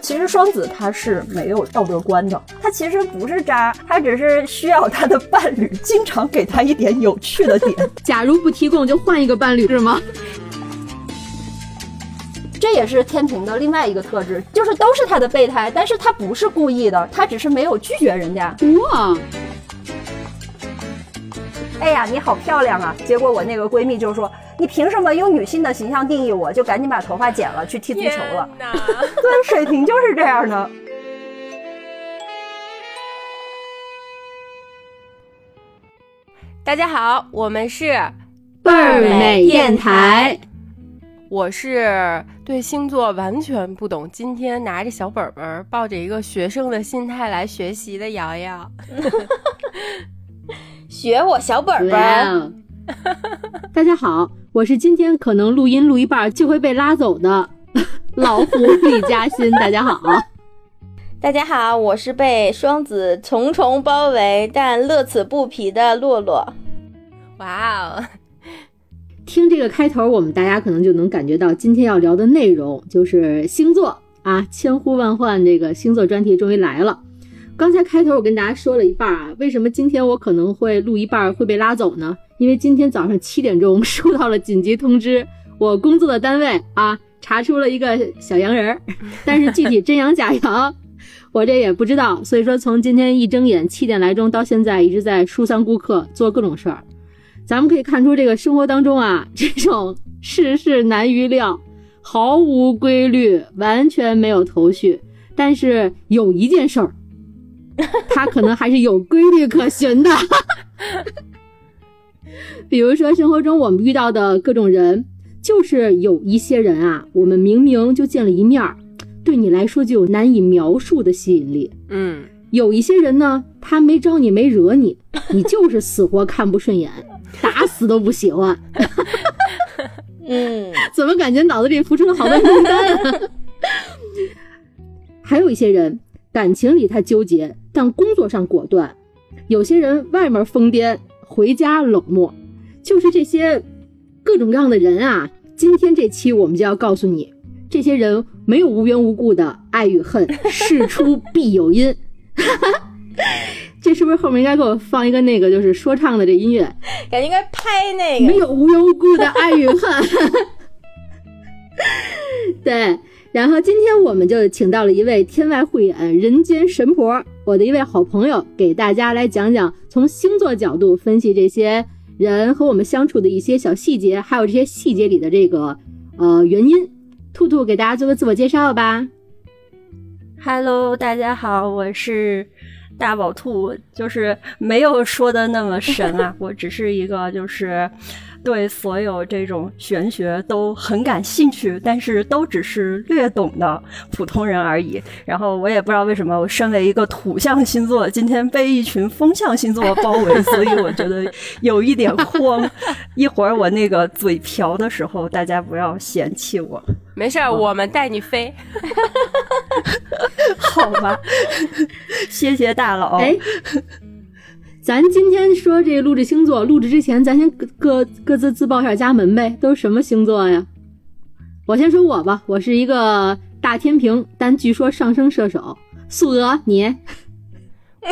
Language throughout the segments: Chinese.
其实双子他是没有道德观的，他其实不是渣，他只是需要他的伴侣经常给他一点有趣的点。假如不提供，就换一个伴侣是吗？这也是天平的另外一个特质，就是都是他的备胎，但是他不是故意的，他只是没有拒绝人家。哇！哎呀，你好漂亮啊！结果我那个闺蜜就说：“你凭什么用女性的形象定义我？”就赶紧把头发剪了，去踢足球了。对，水瓶就是这样的。大家好，我们是倍儿美电台。我是对星座完全不懂，今天拿着小本本，抱着一个学生的心态来学习的瑶瑶。学我小本本。大家好，我是今天可能录音录一半就会被拉走的 老虎李嘉欣。大家好，大家好，我是被双子重重包围但乐此不疲的洛洛。哇哦！听这个开头，我们大家可能就能感觉到今天要聊的内容就是星座啊，千呼万唤这个星座专题终于来了。刚才开头我跟大家说了一半啊，为什么今天我可能会录一半会被拉走呢？因为今天早上七点钟收到了紧急通知，我工作的单位啊 查出了一个小洋人儿，但是具体真阳假阳，我这也不知道。所以说从今天一睁眼七点来钟到现在，一直在疏散顾客，做各种事儿。咱们可以看出，这个生活当中啊，这种世事难预料，毫无规律，完全没有头绪。但是有一件事儿。他可能还是有规律可循的，比如说生活中我们遇到的各种人，就是有一些人啊，我们明明就见了一面儿，对你来说就有难以描述的吸引力。嗯，有一些人呢，他没招你没惹你，你就是死活看不顺眼，打死都不喜欢。嗯，怎么感觉脑子里浮出了好多名单？还有一些人。感情里他纠结，但工作上果断。有些人外面疯癫，回家冷漠，就是这些各种各样的人啊。今天这期我们就要告诉你，这些人没有无缘无故的爱与恨，事出必有因。这是不是后面应该给我放一个那个就是说唱的这音乐？感觉应该拍那个。没有无缘无故的爱与恨。对。然后今天我们就请到了一位天外慧眼、人间神婆，我的一位好朋友，给大家来讲讲从星座角度分析这些人和我们相处的一些小细节，还有这些细节里的这个呃原因。兔兔给大家做个自我介绍吧。Hello，大家好，我是大宝兔，就是没有说的那么神啊，我只是一个就是。对所有这种玄学都很感兴趣，但是都只是略懂的普通人而已。然后我也不知道为什么，我身为一个土象星座，今天被一群风象星座包围，所以我觉得有一点慌。一会儿我那个嘴瓢的时候，大家不要嫌弃我。没事儿，我们带你飞。好吧，谢谢大佬。哎。咱今天说这录制星座，录制之前咱先各各各自自报一下家门呗，都是什么星座呀？我先说我吧，我是一个大天平，但据说上升射手。素娥，你？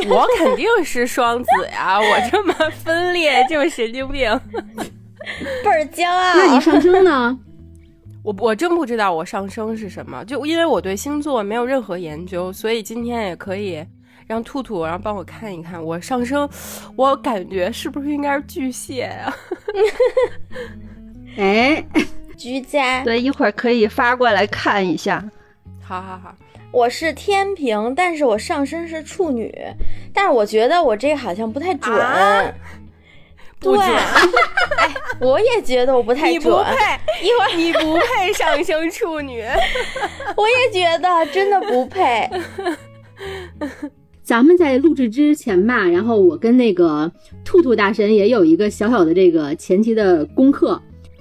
我肯定是双子呀，我这么分裂，这么神经病，倍儿骄傲。那你上升呢？我我真不知道我上升是什么，就因为我对星座没有任何研究，所以今天也可以。让兔兔，然后帮我看一看我上升，我感觉是不是应该是巨蟹啊？哎，居家对，一会儿可以发过来看一下。好好好，我是天平，但是我上升是处女，但是我觉得我这个好像不太准，不准。哎，我也觉得我不太准，你不配，一会儿你不配上升处女，我也觉得真的不配。咱们在录制之前吧，然后我跟那个兔兔大神也有一个小小的这个前期的功课，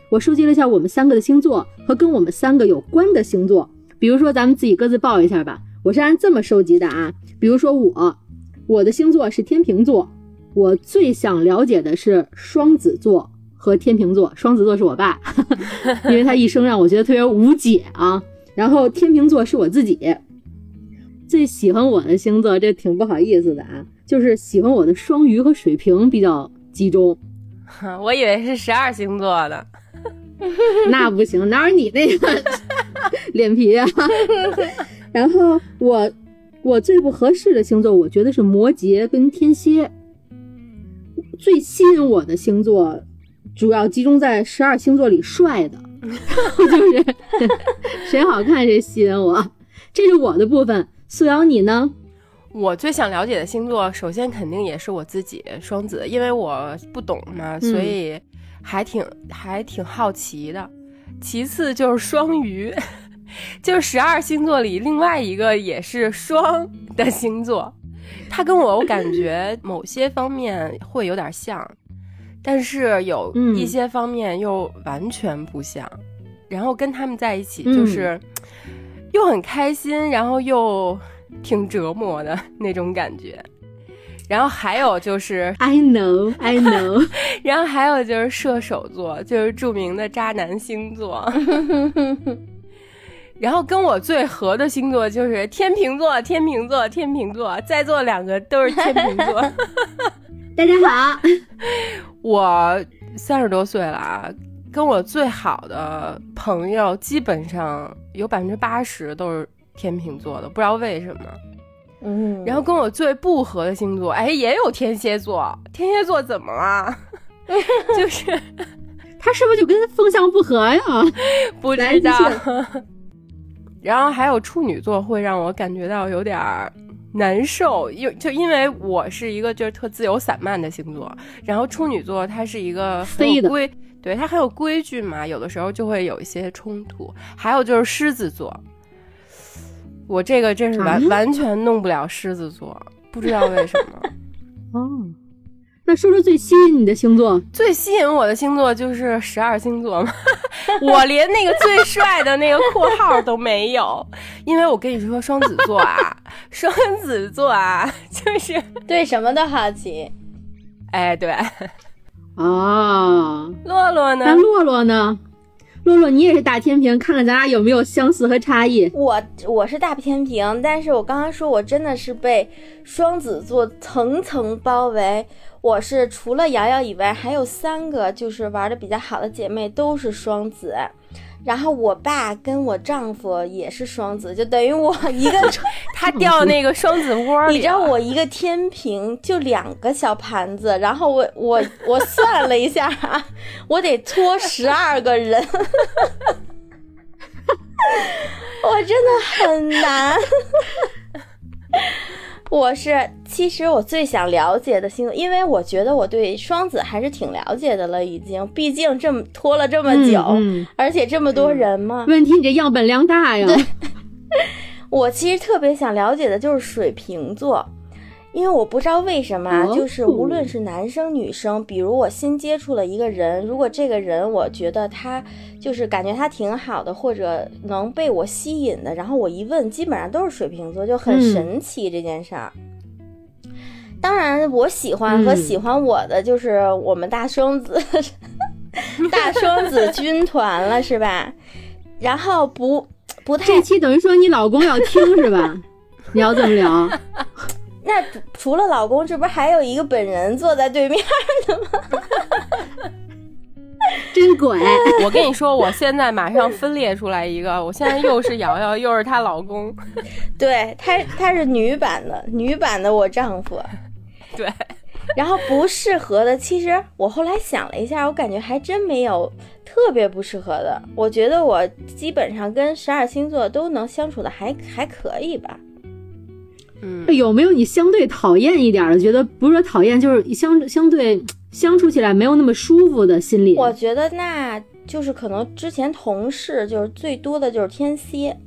我收集了一下我们三个的星座和跟我们三个有关的星座，比如说咱们自己各自报一下吧。我是按这么收集的啊，比如说我，我的星座是天秤座，我最想了解的是双子座和天秤座，双子座是我爸，因为他一生让我觉得特别无解啊。然后天秤座是我自己。最喜欢我的星座，这挺不好意思的啊，就是喜欢我的双鱼和水瓶比较集中。我以为是十二星座的，那不行，哪有你那个脸皮啊？然后我我最不合适的星座，我觉得是摩羯跟天蝎。最吸引我的星座，主要集中在十二星座里帅的，就是谁好看谁吸引我。这是我的部分。素瑶，你呢？我最想了解的星座，首先肯定也是我自己双子，因为我不懂嘛，所以还挺还挺好奇的。其次就是双鱼，就是十二星座里另外一个也是双的星座。他跟我，我感觉某些方面会有点像，但是有一些方面又完全不像。然后跟他们在一起，就是又很开心，然后又挺折磨的那种感觉。然后还有就是，I know, I know。然后还有就是射手座，就是著名的渣男星座。然后跟我最合的星座就是天秤座，天秤座，天秤座，在座两个都是天秤座。大家好，我三十多岁了啊，跟我最好的朋友基本上有百分之八十都是天秤座的，不知道为什么。嗯，然后跟我最不合的星座，哎，也有天蝎座。天蝎座怎么了？就是 他是不是就跟风向不合呀？不知道。然后还有处女座会让我感觉到有点难受，又就因为我是一个就是特自由散漫的星座，然后处女座它是一个飞的规，对它很有规矩嘛，有的时候就会有一些冲突。还有就是狮子座，我这个真是完完全弄不了狮子座，不知道为什么。哦。那说说最吸引你的星座？最吸引我的星座就是十二星座嘛，我连那个最帅的那个括号都没有，因为我跟你说双子座啊，双子座啊，就是对什么都好奇。哎，对，哦，洛洛呢？那洛洛呢？洛洛，你也是大天平，看看咱俩有没有相似和差异。我我是大天平，但是我刚刚说我真的是被双子座层层包围。我是除了瑶瑶以外，还有三个就是玩的比较好的姐妹都是双子，然后我爸跟我丈夫也是双子，就等于我 一个 他掉那个双子窝里。你知道我一个天平就两个小盘子，然后我我我算了一下，我得拖十二个人，我真的很难。我是，其实我最想了解的星座，因为我觉得我对双子还是挺了解的了，已经，毕竟这么拖了这么久，而且这么多人嘛。问题你这样本量大呀。对，我其实特别想了解的就是水瓶座。因为我不知道为什么，就是无论是男生女生，比如我新接触了一个人，如果这个人我觉得他就是感觉他挺好的，或者能被我吸引的，然后我一问，基本上都是水瓶座，就很神奇这件事儿。当然，我喜欢和喜欢我的就是我们大双子，大双子军团了，是吧？然后不不太这期等于说你老公要听是吧？你要这么聊。那除了老公，这不还有一个本人坐在对面的吗？真鬼！我跟你说，我现在马上分裂出来一个，我现在又是瑶瑶，又是她老公。对她她是女版的，女版的我丈夫。对。然后不适合的，其实我后来想了一下，我感觉还真没有特别不适合的。我觉得我基本上跟十二星座都能相处的还还可以吧。嗯，有没有你相对讨厌一点的？觉得不是说讨厌，就是相相对相处起来没有那么舒服的心理。我觉得那就是可能之前同事就是最多的就是天蝎，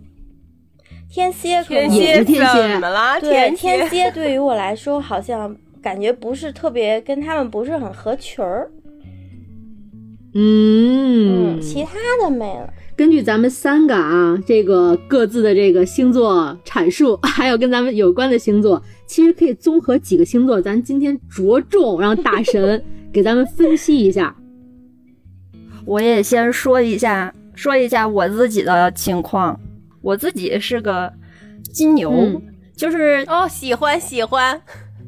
天蝎天蝎怎么了？对，天蝎 对于我来说好像感觉不是特别跟他们不是很合群儿。嗯，其他的没了。根据咱们三个啊，这个各自的这个星座阐述，还有跟咱们有关的星座，其实可以综合几个星座，咱今天着重让大神给咱们分析一下。我也先说一下，说一下我自己的情况。我自己是个金牛，就是哦，喜欢喜欢。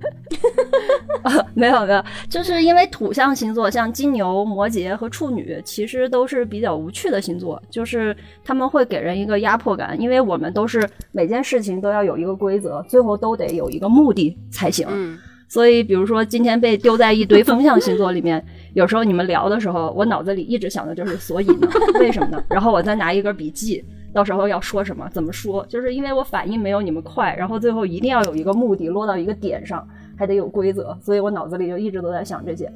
没有没有，就是因为土象星座像金牛、摩羯和处女，其实都是比较无趣的星座，就是他们会给人一个压迫感，因为我们都是每件事情都要有一个规则，最后都得有一个目的才行。嗯，所以比如说今天被丢在一堆风象星座里面，有时候你们聊的时候，我脑子里一直想的就是所以呢，为什么呢？然后我再拿一根笔记。到时候要说什么，怎么说？就是因为我反应没有你们快，然后最后一定要有一个目的，落到一个点上，还得有规则，所以我脑子里就一直都在想这些。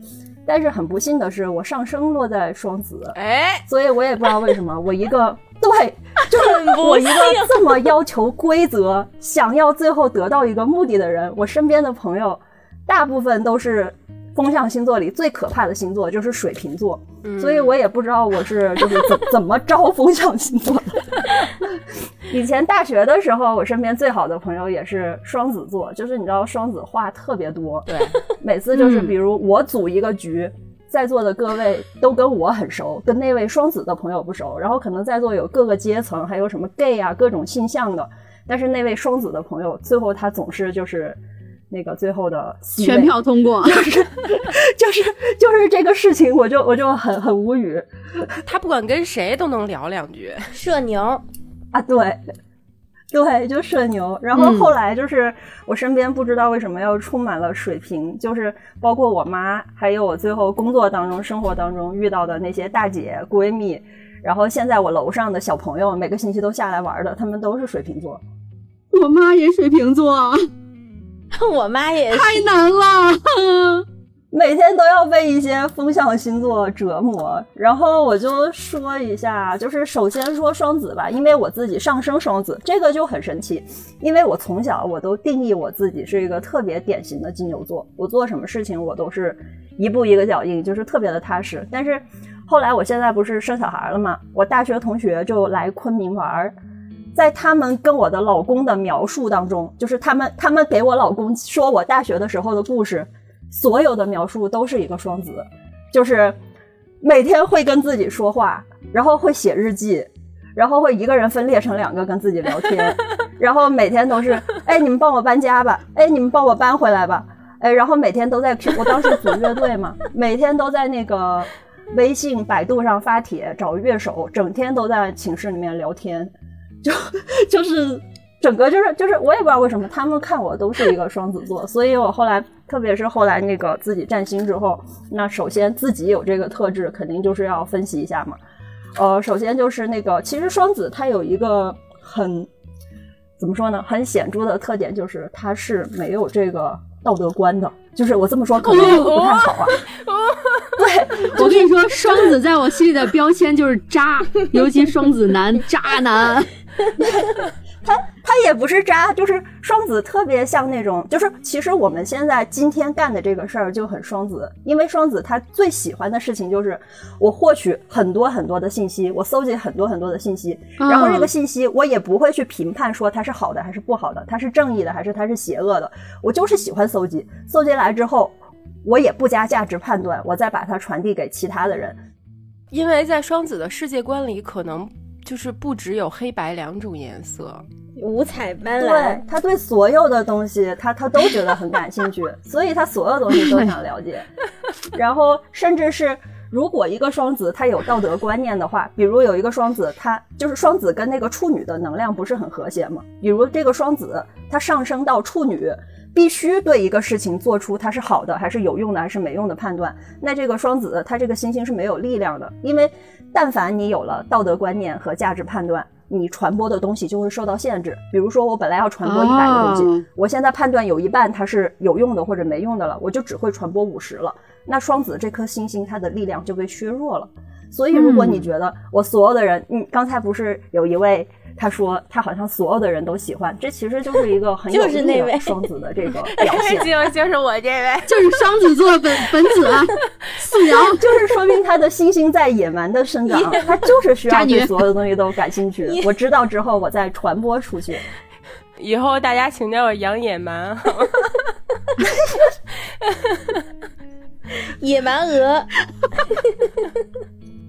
但是很不幸的是，我上升落在双子，哎，所以我也不知道为什么，我一个对，就是我一个这么要求规则，想要最后得到一个目的的人，我身边的朋友大部分都是。风象星座里最可怕的星座就是水瓶座，所以我也不知道我是就是怎 怎么招风象星座的。以前大学的时候，我身边最好的朋友也是双子座，就是你知道双子话特别多，对，每次就是比如我组一个局，在座的各位都跟我很熟，跟那位双子的朋友不熟，然后可能在座有各个阶层，还有什么 gay 啊各种性向的，但是那位双子的朋友最后他总是就是。那个最后的全票通过，就是就是就是这个事情，我就我就很很无语。他不管跟谁都能聊两句。社牛啊，对对，就社牛。然后后来就是我身边不知道为什么要充满了水瓶，就是包括我妈，还有我最后工作当中、生活当中遇到的那些大姐、闺蜜，然后现在我楼上的小朋友，每个星期都下来玩的，他们都是水瓶座。我妈也水瓶座。我妈也太难了，每天都要被一些风象星座折磨。然后我就说一下，就是首先说双子吧，因为我自己上升双子，这个就很神奇。因为我从小我都定义我自己是一个特别典型的金牛座，我做什么事情我都是一步一个脚印，就是特别的踏实。但是后来我现在不是生小孩了嘛，我大学同学就来昆明玩儿。在他们跟我的老公的描述当中，就是他们他们给我老公说我大学的时候的故事，所有的描述都是一个双子，就是每天会跟自己说话，然后会写日记，然后会一个人分裂成两个跟自己聊天，然后每天都是哎你们帮我搬家吧，哎你们帮我搬回来吧，哎然后每天都在我当时组乐队嘛，每天都在那个微信、百度上发帖找乐手，整天都在寝室里面聊天。就就是整个就是就是我也不知道为什么他们看我都是一个双子座，所以我后来特别是后来那个自己占星之后，那首先自己有这个特质，肯定就是要分析一下嘛。呃，首先就是那个其实双子它有一个很怎么说呢，很显著的特点，就是它是没有这个道德观的。就是我这么说可能不太好啊。对，我跟你说，双子在我心里的标签就是渣，尤其双子男渣男。他他也不是渣，就是双子特别像那种，就是其实我们现在今天干的这个事儿就很双子，因为双子他最喜欢的事情就是我获取很多很多的信息，我搜集很多很多的信息，然后这个信息我也不会去评判说它是好的还是不好的，它是正义的还是它是邪恶的，我就是喜欢搜集，搜集来之后我也不加价值判断，我再把它传递给其他的人，因为在双子的世界观里可能。就是不只有黑白两种颜色，五彩斑斓。对他对所有的东西，他他都觉得很感兴趣，所以他所有东西都想了解。然后，甚至是如果一个双子他有道德观念的话，比如有一个双子，他就是双子跟那个处女的能量不是很和谐嘛？比如这个双子他上升到处女，必须对一个事情做出它是好的还是有用的还是没用的判断。那这个双子他这个星星是没有力量的，因为。但凡你有了道德观念和价值判断，你传播的东西就会受到限制。比如说，我本来要传播一百个东西，我现在判断有一半它是有用的或者没用的了，我就只会传播五十了。那双子这颗星星它的力量就被削弱了。所以，如果你觉得我所有的人，你刚才不是有一位？他说：“他好像所有的人都喜欢，这其实就是一个很有力的双子的这个表 现。就就是我这位，就是双子座本本子啊 素瑶，就是说明他的星星在野蛮的生长，他就是需要对所有的东西都感兴趣。我知道之后，我再传播出去。以后大家请叫我杨野蛮，野蛮鹅。”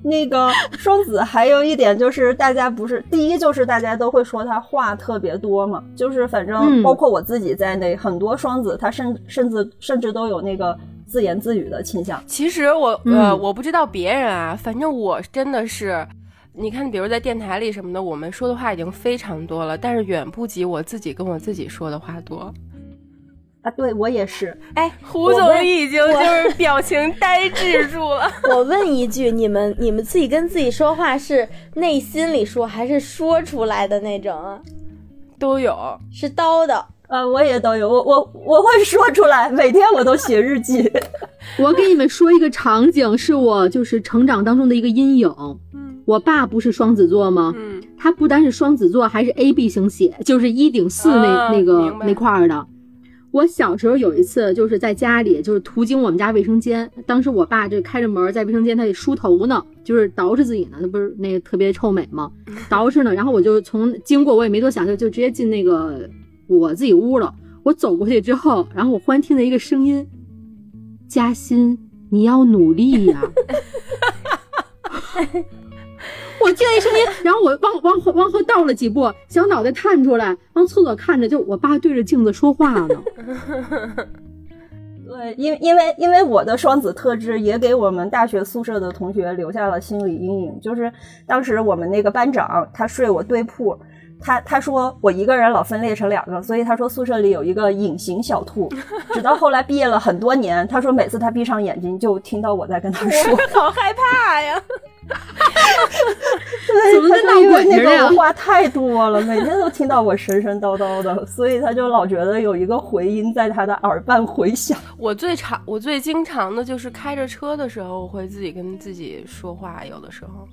那个双子还有一点就是，大家不是第一就是大家都会说他话特别多嘛，就是反正嗯包括我自己在内，很多双子他甚甚至甚至都有那个自言自语的倾向。其实我呃，嗯我不知道别人啊，反正我真的是，你看，比如在电台里什么的，我们说的话已经非常多了，但是远不及我自己跟我自己说的话多。啊，对我也是，哎，胡总已经就是 表情呆滞住了。我问一句，你们你们自己跟自己说话是内心里说，还是说出来的那种啊？都有，是叨叨。呃，我也都有，我我我会说出来，每天我都写日记。我给你们说一个场景，是我就是成长当中的一个阴影。嗯我爸不是双子座吗？嗯他不单是双子座，还是 A B 型血，就是一顶四那、啊那个那块儿的。我小时候有一次就是在家里，就是途经我们家卫生间，当时我爸就开着门在卫生间，他得梳头呢，就是捯饬自己呢，那不是那个特别臭美吗？捯饬呢，然后我就从经过，我也没多想，就就直接进那个我自己屋了。我走过去之后，然后我忽然听到一个声音：“嘉欣，你要努力呀、我听一声音，然后我往往后往后倒了几步，小脑袋探出来，往厕所看着，就我爸对着镜子说话呢。对，因为因为因为我的双子特质也给我们大学宿舍的同学留下了心理阴影。就是当时我们那个班长他睡我对铺，他他说我一个人老分裂成两个，所以他说宿舍里有一个隐形小兔。直到后来毕业了很多年，他说每次他闭上眼睛就听到我在跟他说。我好害怕呀！怎么跟闹他说因为那鬼似的话太多了，每天都听到我神神叨叨的，所以他就老觉得有一个回音在他的耳畔回响。我最常，我最经常的就是开着车的时候，我会自己跟自己说话，有的时候，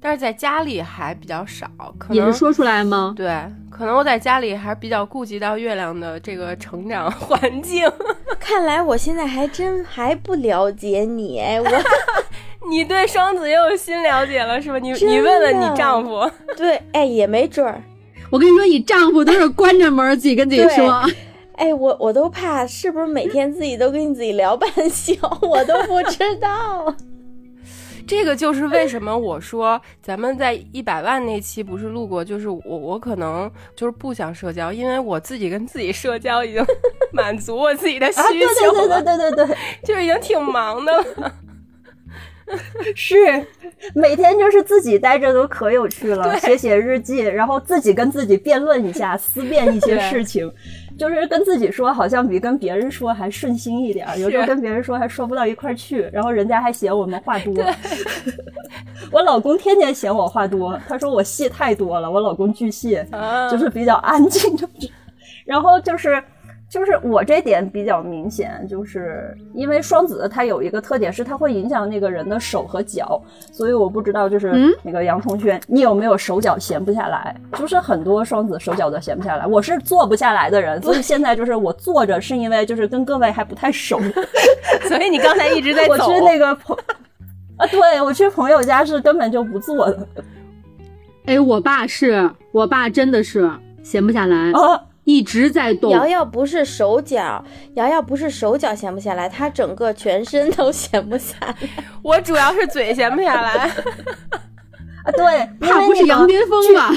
但是在家里还比较少，可能也是说出来吗？对，可能我在家里还比较顾及到月亮的这个成长环境。看来我现在还真还不了解你，哎，我 你对双子又有新了解了是吧？你你问问你丈夫，对，哎，也没准儿，我跟你说，你丈夫都是关着门自己跟自己说。哎，我我都怕是不是每天自己都跟你自己聊半宿，我都不知道。这个就是为什么我说咱们在一百万那期不是录过，就是我我可能就是不想社交，因为我自己跟自己社交已经 满足我自己的需求对对了，对对对对。就已经挺忙的了。是，每天就是自己待着都可有趣了，写写日记，然后自己跟自己辩论一下，思辨一些事情，就是跟自己说，好像比跟别人说还顺心一点儿。有时候跟别人说还说不到一块儿去，然后人家还嫌我们话多。我老公天天嫌我话多，他说我戏太多了。我老公巨蟹，啊就是比较安静，就是，然后就是。就是我这点比较明显，就是因为双子它有一个特点是它会影响那个人的手和脚，所以我不知道就是嗯那个杨同学，你有没有手脚闲不下来？就是很多双子手脚都闲不下来，我是坐不下来的人，所以现在就是我坐着是因为就是跟各位还不太熟，所以你刚才一直在我，去那个朋啊，对我去朋友家是根本就不坐的哎，我爸是我爸真的是闲不下来，啊。一直在动。瑶瑶不是手脚，瑶瑶不是手脚闲不下来，她整个全身都闲不下来。我主要是嘴闲不下来。啊，对，因怕不是为那个羊癫疯吧？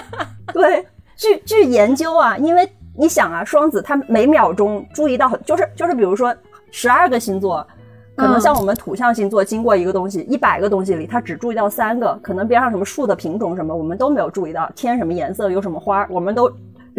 对，据据研究啊，因为你想啊，双子他每秒钟注意到很，就是就是比如说十二个星座，可能嗯像我们土象星座经过一个东西，一百个东西里，他只注意到三个，可能边上什么树的品种什么，我们都没有注意到，天什么颜色，有什么花，我们都。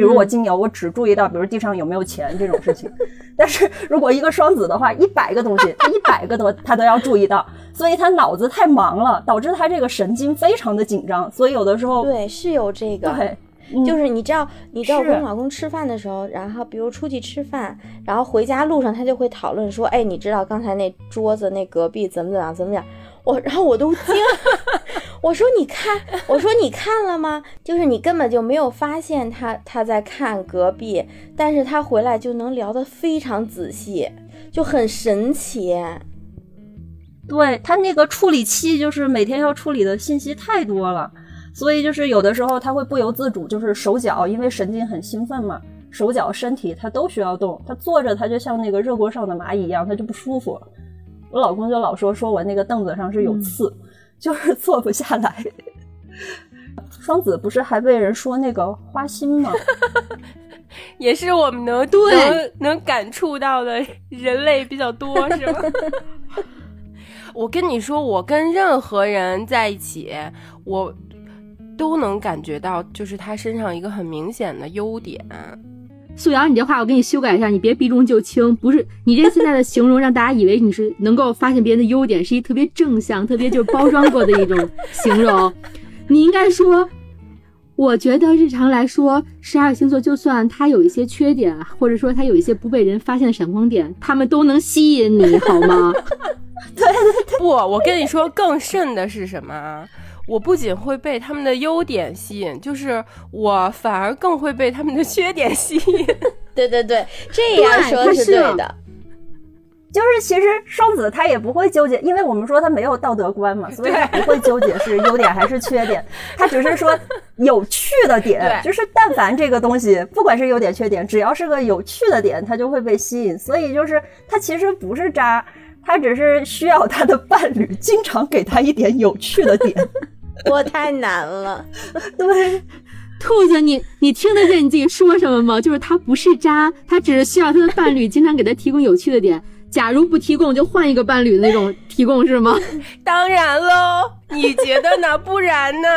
比如我金牛，我只注意到，比如地上有没有钱这种事情。但是如果一个双子的话，一百个东西，他一百个都他都要注意到，所以他脑子太忙了，导致他这个神经非常的紧张，所以有的时候对，是有这个。对，嗯就是你知道，你知道我跟我老公吃饭的时候，然后比如出去吃饭，然后回家路上他就会讨论说，哎，你知道刚才那桌子那隔壁怎么怎么样怎么样？我然后我都惊了，我说你看，我说你看了吗？就是你根本就没有发现他他在看隔壁，但是他回来就能聊得非常仔细，就很神奇。对他那个处理器，就是每天要处理的信息太多了，所以就是有的时候他会不由自主，就是手脚，因为神经很兴奋嘛，手脚身体他都需要动。他坐着，他就像那个热锅上的蚂蚁一样，他就不舒服。我老公就老说说我那个凳子上是有刺，就是坐不下来。双子不是还被人说那个花心吗？也是我们能能能感触到的人类比较多，是吗？我跟你说，我跟任何人在一起，我都能感觉到，就是他身上一个很明显的优点。素瑶，你这话我给你修改一下，你别避重就轻。不是你这现在的形容，让大家以为你是能够发现别人的优点，是一特别正向、特别就是包装过的一种形容。你应该说，我觉得日常来说，十二星座就算他有一些缺点，或者说他有一些不被人发现的闪光点，他们都能吸引你，好吗？对对对，不，我跟你说，更甚的是什么？我不仅会被他们的优点吸引，就是我反而更会被他们的缺点吸引。对对对，这样说是对的。就是其实双子他也不会纠结，因为我们说他没有道德观嘛，所以他不会纠结是优点还是缺点，他只是说有趣的点，就是但凡这个东西，不管是优点缺点，只要是个有趣的点，他就会被吸引。所以就是他其实不是渣，他只是需要他的伴侣经常给他一点有趣的点。我太难了，对，兔子，你你听得见你自己说什么吗？就是他不是渣，他只是需要他的伴侣经常给他提供有趣的点。假如不提供，就换一个伴侣的那种提供是吗？当然喽，你觉得呢？不然呢？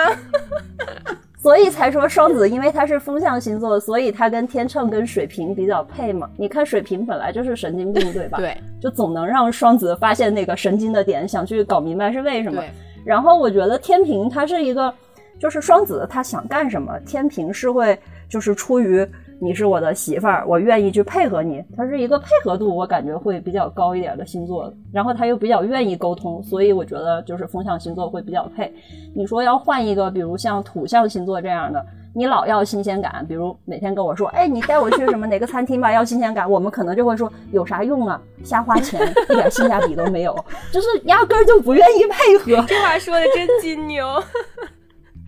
所以才说双子，因为他是风象星座，所以他跟天秤跟水瓶比较配嘛。你看水瓶本来就是神经病，对吧？对，就总能让双子发现那个神经的点，想去搞明白是为什么。然后我觉得天平它是一个，就是双子他想干什么，天平是会就是出于。你是我的媳妇儿，我愿意去配合你。他是一个配合度，我感觉会比较高一点的星座，然后他又比较愿意沟通，所以我觉得就是风象星座会比较配。你说要换一个，比如像土象星座这样的，你老要新鲜感，比如每天跟我说，哎，你带我去什么哪个餐厅吧，要新鲜感，我们可能就会说有啥用啊，瞎花钱，一点性价比都没有，就是压根儿就不愿意配合。这话说的真金牛。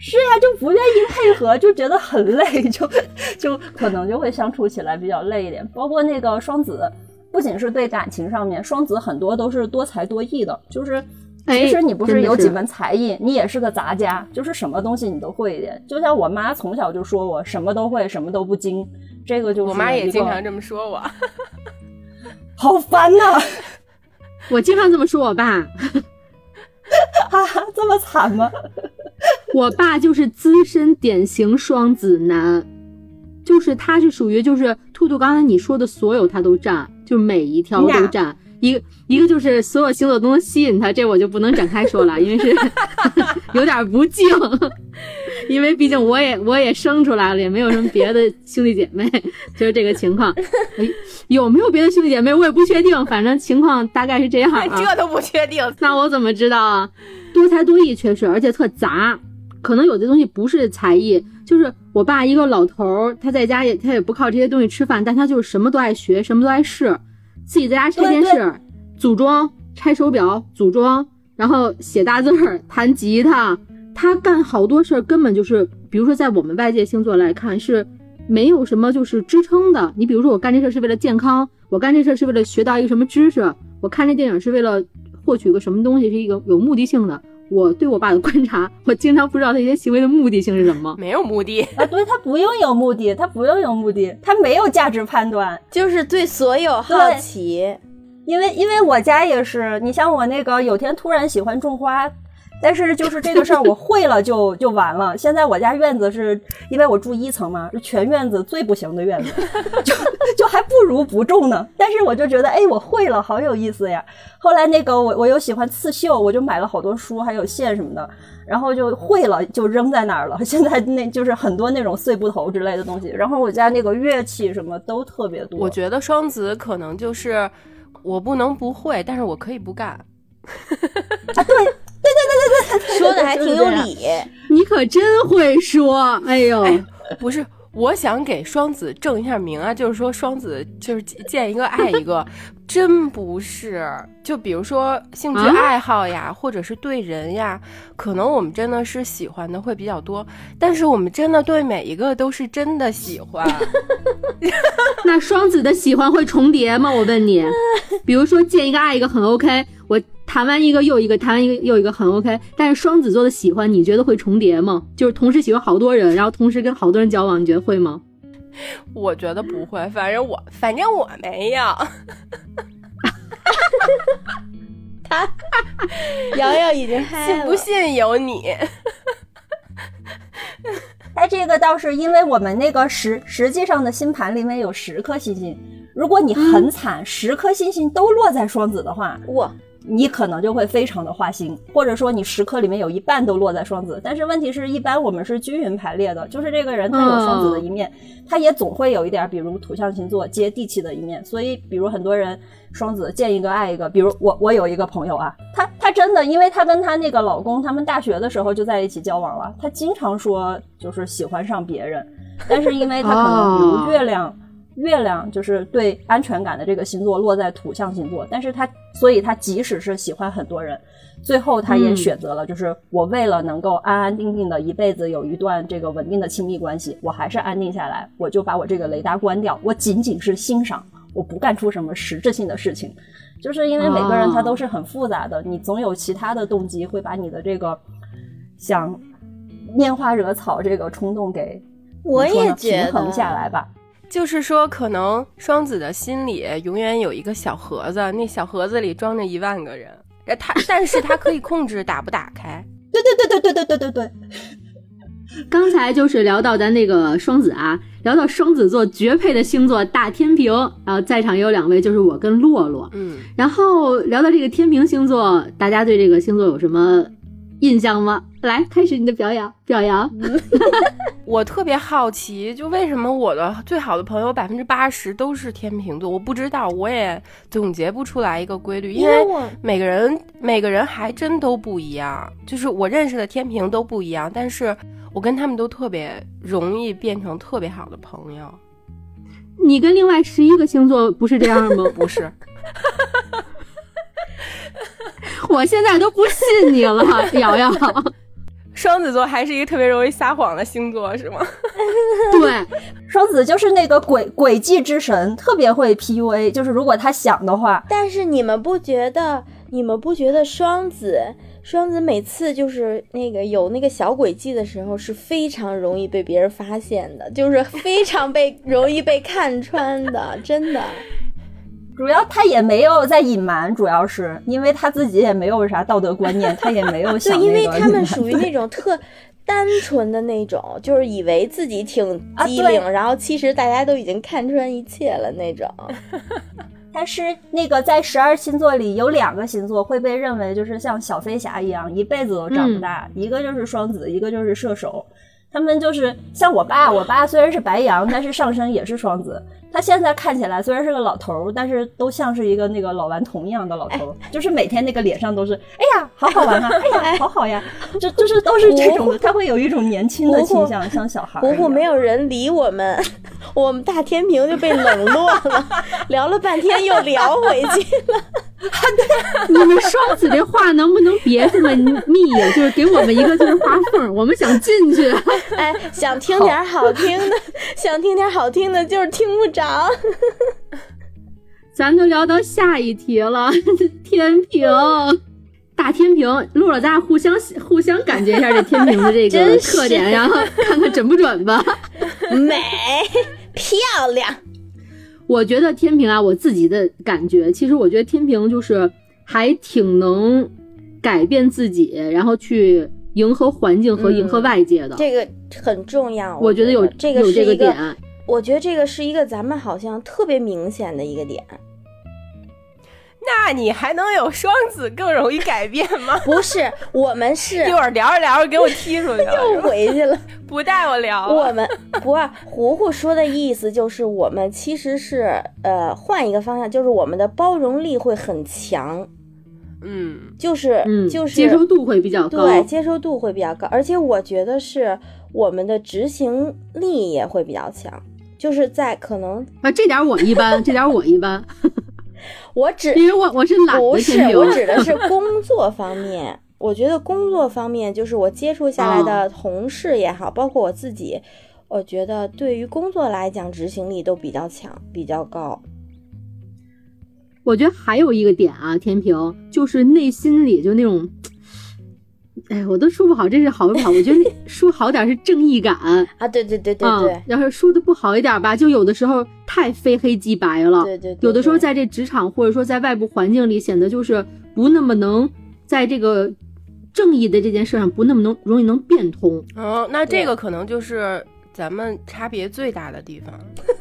是呀，就不愿意配合，就觉得很累，就就可能就会相处起来比较累一点。包括那个双子，不仅是对感情上面，双子很多都是多才多艺的，就是其实你不是有几门才艺，你也是个杂家，就是什么东西你都会一点。就像我妈从小就说我什么都会，什么都不精，这个就是我妈也经常这么说我，好烦呐！我经常这么说我爸。哈哈，这么惨吗？我爸就是资深典型双子男，就是他是属于就是兔兔刚才你说的所有他都占，就每一条都占。一个一个就是所有星座都能吸引他，这我就不能展开说了，因为是 有点不敬。因为毕竟我也我也生出来了，也没有什么别的兄弟姐妹，就是这个情况。有没有别的兄弟姐妹我也不确定，反正情况大概是这样啊。这都不确定，那我怎么知道啊？多才多艺确实，而且特杂。可能有的东西不是才艺，就是我爸一个老头儿，他在家也他也不靠这些东西吃饭，但他就是什么都爱学，什么都爱试。自己在家拆电视、组装、拆手表、组装，然后写大字儿、弹吉他，他干好多事儿，根本就是，比如说在我们外界星座来看是没有什么就是支撑的。你比如说我干这事儿是为了健康，我干这事儿是为了学到一个什么知识，我看这电影是为了获取个什么东西，是一个有目的性的。我对我爸的观察，我经常不知道他一些行为的目的性是什么。没有目的啊，对他不用有目的，他不用有目的，他没有价值判断，就是对所有好奇。因为因为我家也是，你像我那个有天突然喜欢种花。但是就是这个事儿，我会了就就完了。现在我家院子是因为我住一层嘛，是全院子最不行的院子，就就还不如不种呢。但是我就觉得，哎，我会了，好有意思呀。后来那个我我又喜欢刺绣，我就买了好多书，还有线什么的，然后就会了，就扔在那儿了。现在那就是很多那种碎布头之类的东西。然后我家那个乐器什么都特别多。我觉得双子可能就是我不能不会，但是我可以不干。啊，对。对对对对，说的还挺有理，你可真会说。哎呦，不是，我想给双子正一下名啊，就是说双子就是见一个爱一个，真不是。就比如说兴趣爱好呀，或者是对人呀，可能我们真的是喜欢的会比较多，但是我们真的对每一个都是真的喜欢。那双子的喜欢会重叠吗？我问你，比如说见一个爱一个很 OK，我。谈完一个又一个，谈完一个又一个很 OK。但是双子座的喜欢，你觉得会重叠吗？就是同时喜欢好多人，然后同时跟好多人交往，你觉得会吗？我觉得不会，反正我反正我没有。他瑶瑶已经嗨信不信由你。哎，这个倒是因为我们那个实实际上的星盘里面有十颗星星，如果你很惨，十颗星星都落在双子的话，哇，你可能就会非常的花心，或者说你十颗里面有一半都落在双子。但是问题是一般我们是均匀排列的，就是这个人他有双子的一面，他也总会有一点，比如土象星座接地气的一面。所以，比如很多人双子见一个爱一个，比如我我有一个朋友啊，她她真的，因为她跟她那个老公，他们大学的时候就在一起交往了，她经常说就是喜欢上别人，但是因为他可能比如月亮。月亮就是对安全感的这个星座落在土象星座，但是他，所以他即使是喜欢很多人，最后他也选择了，就是我为了能够安安定定的一辈子有一段这个稳定的亲密关系，我还是安定下来，我就把我这个雷达关掉，我仅仅是欣赏，我不干出什么实质性的事情，就是因为每个人他都是很复杂的，你总有其他的动机会把你的这个想拈花惹草这个冲动给我也觉得平衡下来吧。就是说，可能双子的心里永远有一个小盒子，那小盒子里装着一万个人，他，但是他可以控制打不打开。对对对对对对对对对。刚才就是聊到咱那个双子啊，聊到双子座绝配的星座大天平，然后在场也有两位，就是我跟洛洛。嗯，然后聊到这个天平星座，大家对这个星座有什么印象吗？来，开始你的表扬，表扬。我特别好奇，就为什么我的最好的朋友百分之八十都是天秤座？我不知道，我也总结不出来一个规律，因为每个人每个人还真都不一样。就是我认识的天平都不一样，但是我跟他们都特别容易变成特别好的朋友。你跟另外十一个星座不是这样吗？不是，我现在都不信你了，瑶瑶。双子座还是一个特别容易撒谎的星座，是吗？对，双子就是那个诡诡计之神，特别会 PUA。就是如果他想的话，但是你们不觉得？你们不觉得双子双子每次就是那个有那个小诡计的时候，是非常容易被别人发现的，就是非常被容易被看穿的，真的。主要他也没有在隐瞒，主要是因为他自己也没有啥道德观念，他也没有想。对，因为他们属于那种特单纯的那种，就是以为自己挺机灵，然后其实大家都已经看穿一切了那种。但是那个在十二星座里有两个星座会被认为就是像小飞侠一样一辈子都长不大，一个就是双子，一个就是射手。他们就是像我爸，我爸虽然是白羊，但是上升也是双子。他现在看起来虽然是个老头儿，但是都像是一个那个老顽童一样的老头儿，就是每天那个脸上都是，哎呀，好好玩啊，哎呀，好好呀，就 就是都是这种的。他会有一种年轻的倾向，像小孩。糊糊没有人理我们，我们大天平就被冷落了，聊了半天又聊回去了。你们双子这话能不能别这么密呀？就是给我们一个就是花缝，我们想进去。哎，想听点好听的，想听点好听的，就是听不着。咱就聊到下一题了，天平，大天平，录了，咱俩互相互相感觉一下这天平的这个 特点，然后看看准不准吧。美，漂亮。我觉得天平啊，我自己的感觉，其实我觉得天平就是还挺能改变自己，然后去迎合环境和迎合外界的。这个很重要，我觉得有这个有这个点。我觉得这个是一个咱们好像特别明显的一个点。那你还能有双子更容易改变吗？不是，我们是 一会儿聊着聊着给我踢出去了，又回去了，不带我聊。我们不，胡胡说的意思就是我们其实是呃换一个方向，就是我们的包容力会很强，嗯，就是就是接受度会比较高，对，接受度会比较高，而且我觉得是我们的执行力也会比较强，就是在可能啊这点我一般，这点我一般。我指因为我我是懒不是我指的是工作方面。我觉得工作方面，就是我接触下来的同事也好，包括我自己，我觉得对于工作来讲，执行力都比较强，比较高。我觉得还有一个点啊，天平就是内心里就那种，哎，我都说不好这是好不好。我觉得 说好点是正义感啊，对对对对对。要是说的不好一点吧，就有的时候太非黑即白了。对对。有的时候在这职场或者说在外部环境里，显得就是不那么能在这个正义的这件事上不那么能容易能变通。哦，那这个可能就是咱们差别最大的地方，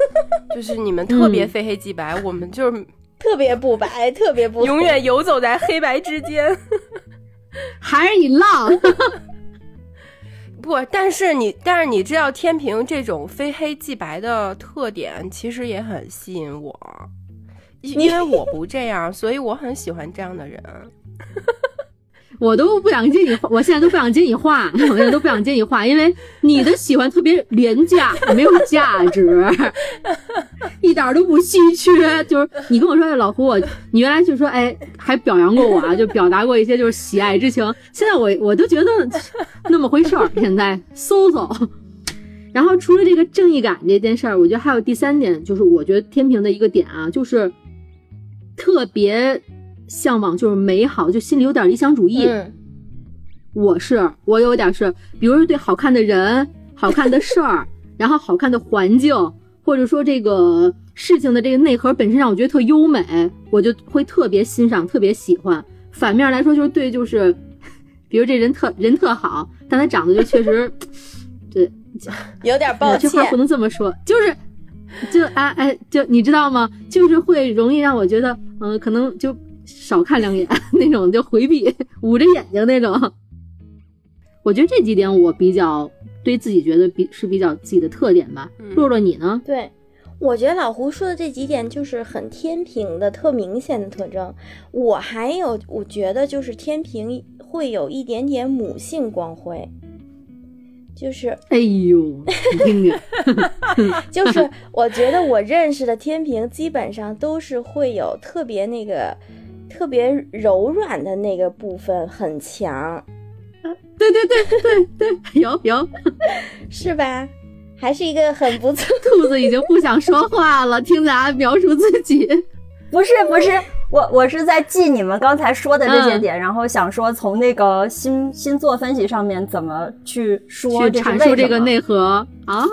就是你们特别非黑即白，我们就是。特别不白，特别不永远游走在黑白之间，还是你浪？不，但是你，但是你知道天平这种非黑即白的特点，其实也很吸引我，因为我不这样，所以我很喜欢这样的人。我都不想接你，我现在都不想接你话，我现在都不想接你话，因为你的喜欢特别廉价，没有价值，一点都不稀缺。就是你跟我说，老胡，我你原来就说，哎，还表扬过我啊，就表达过一些就是喜爱之情。现在我我都觉得那么回事儿。现在搜搜，然后除了这个正义感这件事儿，我觉得还有第三点，就是我觉得天平的一个点啊，就是特别。向往就是美好，就心里有点理想主义。我是我有点是，比如说对好看的人、好看的事儿，然后好看的环境，或者说这个事情的这个内核本身让我觉得特优美，我就会特别欣赏、特别喜欢。反面来说就是对，就是 比如这人特人特好，但他长得就确实，对，有点抱歉。这话不能这么说，就是就哎哎，就你知道吗？就是会容易让我觉得，嗯，可能就。少看两眼 那种就回避，捂着眼睛那种。我觉得这几点我比较对自己觉得比是比较自己的特点吧。洛洛你呢？对，我觉得老胡说的这几点就是很天平的特明显的特征。我还有，我觉得就是天平会有一点点母性光辉。就是，哎呦，你听听，就是我觉得我认识的天平基本上都是会有特别那个。特别柔软的那个部分很强，对对对对对，有有，是吧？还是一个很不错。兔子已经不想说话了，听咱描述自己。不是不是，我我是在记你们刚才说的这些点，然后想说从那个星星座分析上面怎么去说去阐述这个内核啊？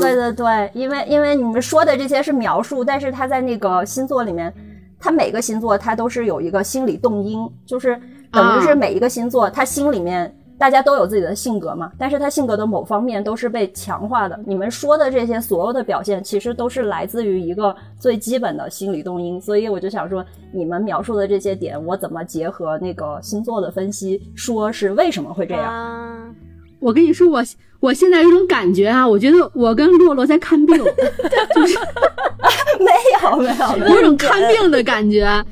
对对对，因为因为你们说的这些是描述，但是它在那个星座里面。它每个星座它都是有一个心理动因，就是等于是每一个星座它心里面大家都有自己的性格嘛，但是他性格的某方面都是被强化的。你们说的这些所有的表现，其实都是来自于一个最基本的心理动因。所以我就想说，你们描述的这些点，我怎么结合那个星座的分析，说是为什么会这样？我跟你说，我我现在有种感觉啊，我觉得我跟洛洛在看病，就是没 有没有，有种看病的感觉。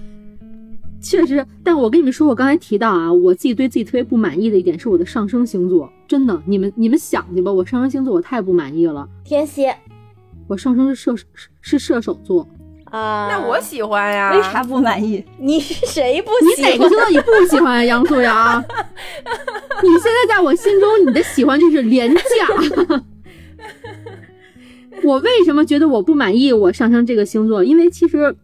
确实，但我跟你们说，我刚才提到啊，我自己对自己特别不满意的一点是我的上升星座，真的，你们你们想去吧，我上升星座我太不满意了。天蝎，我上升是射是射手座。啊，那我喜欢呀，为啥不满意？你是谁不喜？你哪个星座你不喜欢杨素阳？你现在在我心中，你的喜欢就是廉价。我为什么觉得我不满意我上升这个星座？因为其实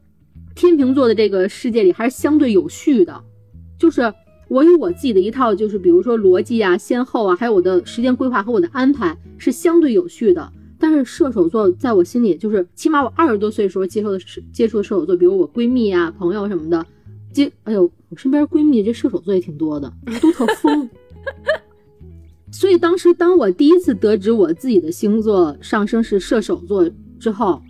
天秤座的这个世界里还是相对有序的，就是我有我自己的一套，就是比如说逻辑啊、先后啊，还有我的时间规划和我的安排是相对有序的。但是射手座在我心里，就是起码我二十多岁时候接受的接触的射手座，比如我闺蜜啊、朋友什么的，接哎呦，我身边闺蜜这射手座也挺多的，都特疯。所以当时当我第一次得知我自己的星座上升是射手座之后，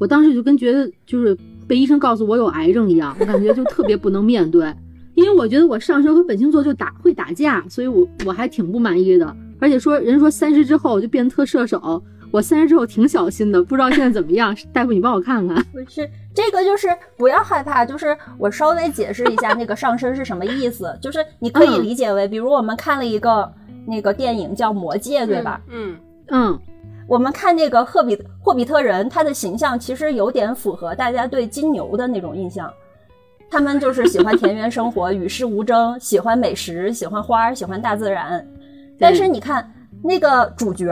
我当时就跟觉得就是被医生告诉我有癌症一样，我感觉就特别不能面对，因为我觉得我上升和本星座就打会打架，所以我我还挺不满意的。而且说人说三十之后就变特射手。我三十之后挺小心的，不知道现在怎么样。大夫，你帮我看看。不是这个，就是不要害怕，就是我稍微解释一下那个上身是什么意思。就是你可以理解为，比如我们看了一个那个电影叫《魔戒》，对吧？嗯嗯。我们看那个赫比霍比特人，他的形象其实有点符合大家对金牛的那种印象。他们就是喜欢田园生活，与世无争，喜欢美食，喜欢花儿，喜欢大自然。但是你看那个主角。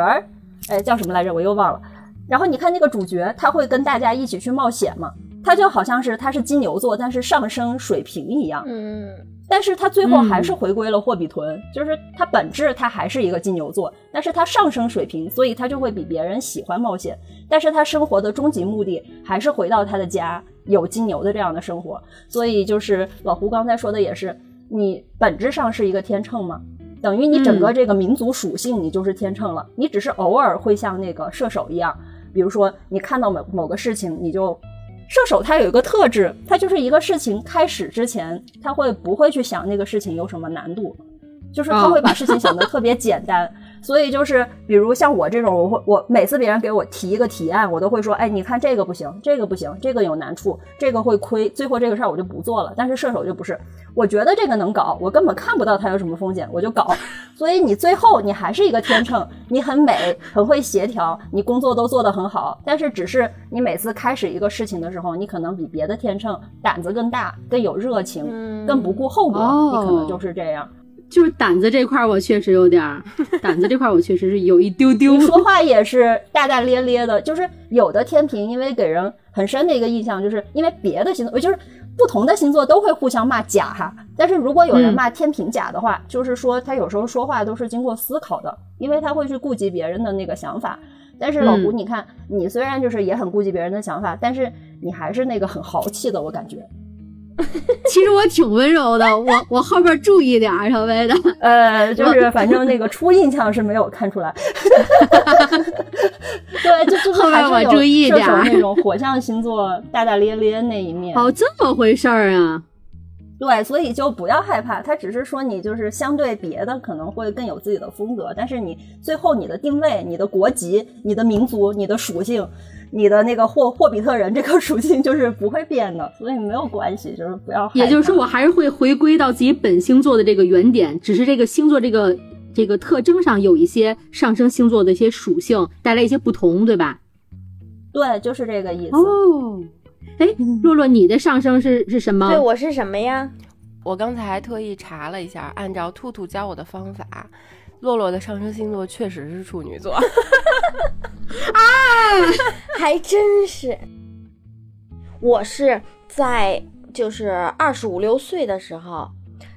哎，叫什么来着？我又忘了。然后你看那个主角，他会跟大家一起去冒险嘛？他就好像是他是金牛座，但是上升水瓶一样。嗯，但是他最后还是回归了霍比屯，就是他本质他还是一个金牛座，但是他上升水瓶，所以他就会比别人喜欢冒险。但是他生活的终极目的还是回到他的家，有金牛的这样的生活。所以就是老胡刚才说的也是，你本质上是一个天秤嘛，等于你整个这个民族属性你就是天秤了，你只是偶尔会像那个射手一样，比如说你看到某某个事情你就。射手他有一个特质，他就是一个事情开始之前，他会不会去想那个事情有什么难度，就是他会把事情想得特别简单。所以就是，比如像我这种，我会我每次别人给我提一个提案，我都会说，哎，你看这个不行，这个不行，这个有难处，这个会亏，最后这个事儿我就不做了。但是射手就不是，我觉得这个能搞，我根本看不到它有什么风险，我就搞。所以你最后你还是一个天秤，你很美，很会协调，你工作都做得很好，但是只是你每次开始一个事情的时候，你可能比别的天秤胆子更大，更有热情，更不顾后果，你可能就是这样。就是胆子这块，我确实有点儿胆子这块，我确实是有一丢丢。说话也是大大咧咧的，就是有的天平，因为给人很深的一个印象，就是因为别的星座，就是不同的星座都会互相骂假哈。但是如果有人骂天平假的话，就是说他有时候说话都是经过思考的，因为他会去顾及别人的那个想法。但是老胡，你看你虽然就是也很顾及别人的想法，但是你还是那个很豪气的，我感觉。其实我挺温柔的，我我后边注意点稍微的，呃，就是反正那个初印象是没有看出来，对，就就是后边我注意点那种火象星座大大咧咧那一面。哦，这么回事儿啊？对，所以就不要害怕，他只是说你就是相对别的可能会更有自己的风格，但是你最后你的定位、你的国籍、你的民族、你的属性。你的那个霍霍比特人这个属性就是不会变的，所以没有关系，就是不要。也就是说，我还是会回归到自己本星座的这个原点，只是这个星座这个这个特征上有一些上升星座的一些属性带来一些不同，对吧？对，就是这个意思。哦，哎，洛洛，你的上升是是什么？对我是什么呀？我刚才特意查了一下，按照兔兔教我的方法。洛洛的上升星座确实是处女座，啊，还真是。我是在就是二十五六岁的时候，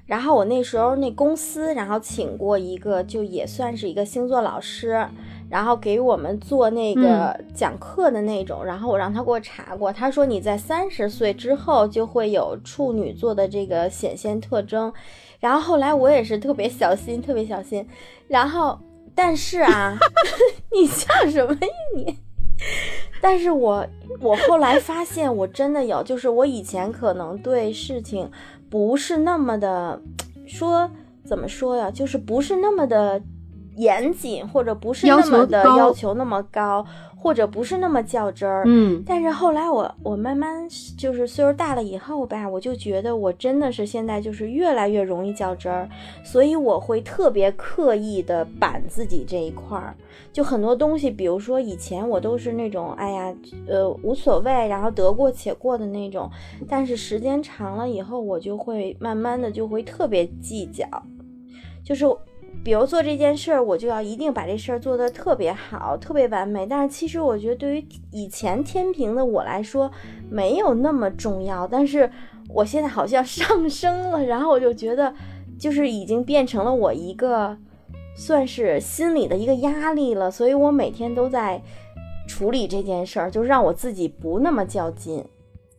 然后我那时候那公司，然后请过一个就也算是一个星座老师，然后给我们做那个讲课的那种，然后我让他给我查过，他说你在三十岁之后就会有处女座的这个显现特征。然后后来我也是特别小心，特别小心。然后，但是啊，你笑什么呀你？但是我我后来发现，我真的有，就是我以前可能对事情不是那么的，说怎么说呀，就是不是那么的严谨，或者不是那么的要求那么高。或者不是那么较真儿，嗯，但是后来我我慢慢就是岁数大了以后吧，我就觉得我真的是现在就是越来越容易较真儿，所以我会特别刻意的板自己这一块儿，就很多东西，比如说以前我都是那种哎呀，呃无所谓，然后得过且过的那种，但是时间长了以后，我就会慢慢的就会特别计较，就是。比如做这件事儿，我就要一定把这事儿做得特别好，特别完美。但是其实我觉得，对于以前天平的我来说，没有那么重要。但是我现在好像上升了，然后我就觉得，就是已经变成了我一个算是心里的一个压力了。所以我每天都在处理这件事儿，就让我自己不那么较劲。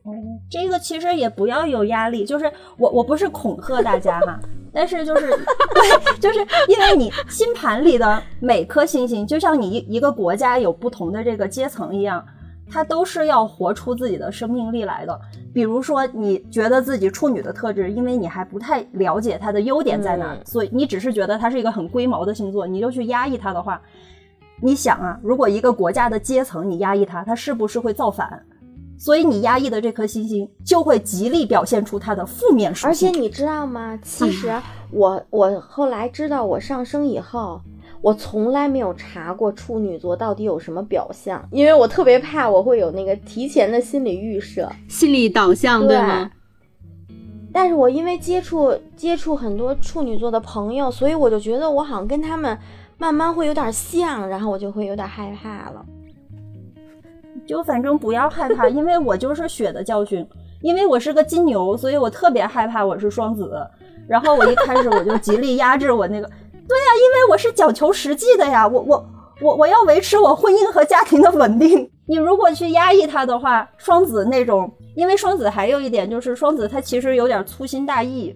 哦，这个其实也不要有压力，就是我我不是恐吓大家哈。但是就是对，就是因为你星盘里的每颗星星，就像你一一个国家有不同的这个阶层一样，它都是要活出自己的生命力来的。比如说，你觉得自己处女的特质，因为你还不太了解它的优点在哪，所以你只是觉得它是一个很龟毛的星座，你就去压抑它的话，你想啊，如果一个国家的阶层你压抑它，它是不是会造反？所以你压抑的这颗星星就会极力表现出它的负面属性。而且你知道吗？其实我我后来知道我上升以后，我从来没有查过处女座到底有什么表象，因为我特别怕我会有那个提前的心理预设、心理导向，对吗？但是我因为接触接触很多处女座的朋友，所以我就觉得我好像跟他们慢慢会有点像，然后我就会有点害怕了。就反正不要害怕，因为我就是血的教训。因为我是个金牛，所以我特别害怕我是双子。然后我一开始我就极力压制我那个，对呀，因为我是讲求实际的呀，我我我我要维持我婚姻和家庭的稳定。你如果去压抑他的话，双子那种，因为双子还有一点就是双子他其实有点粗心大意，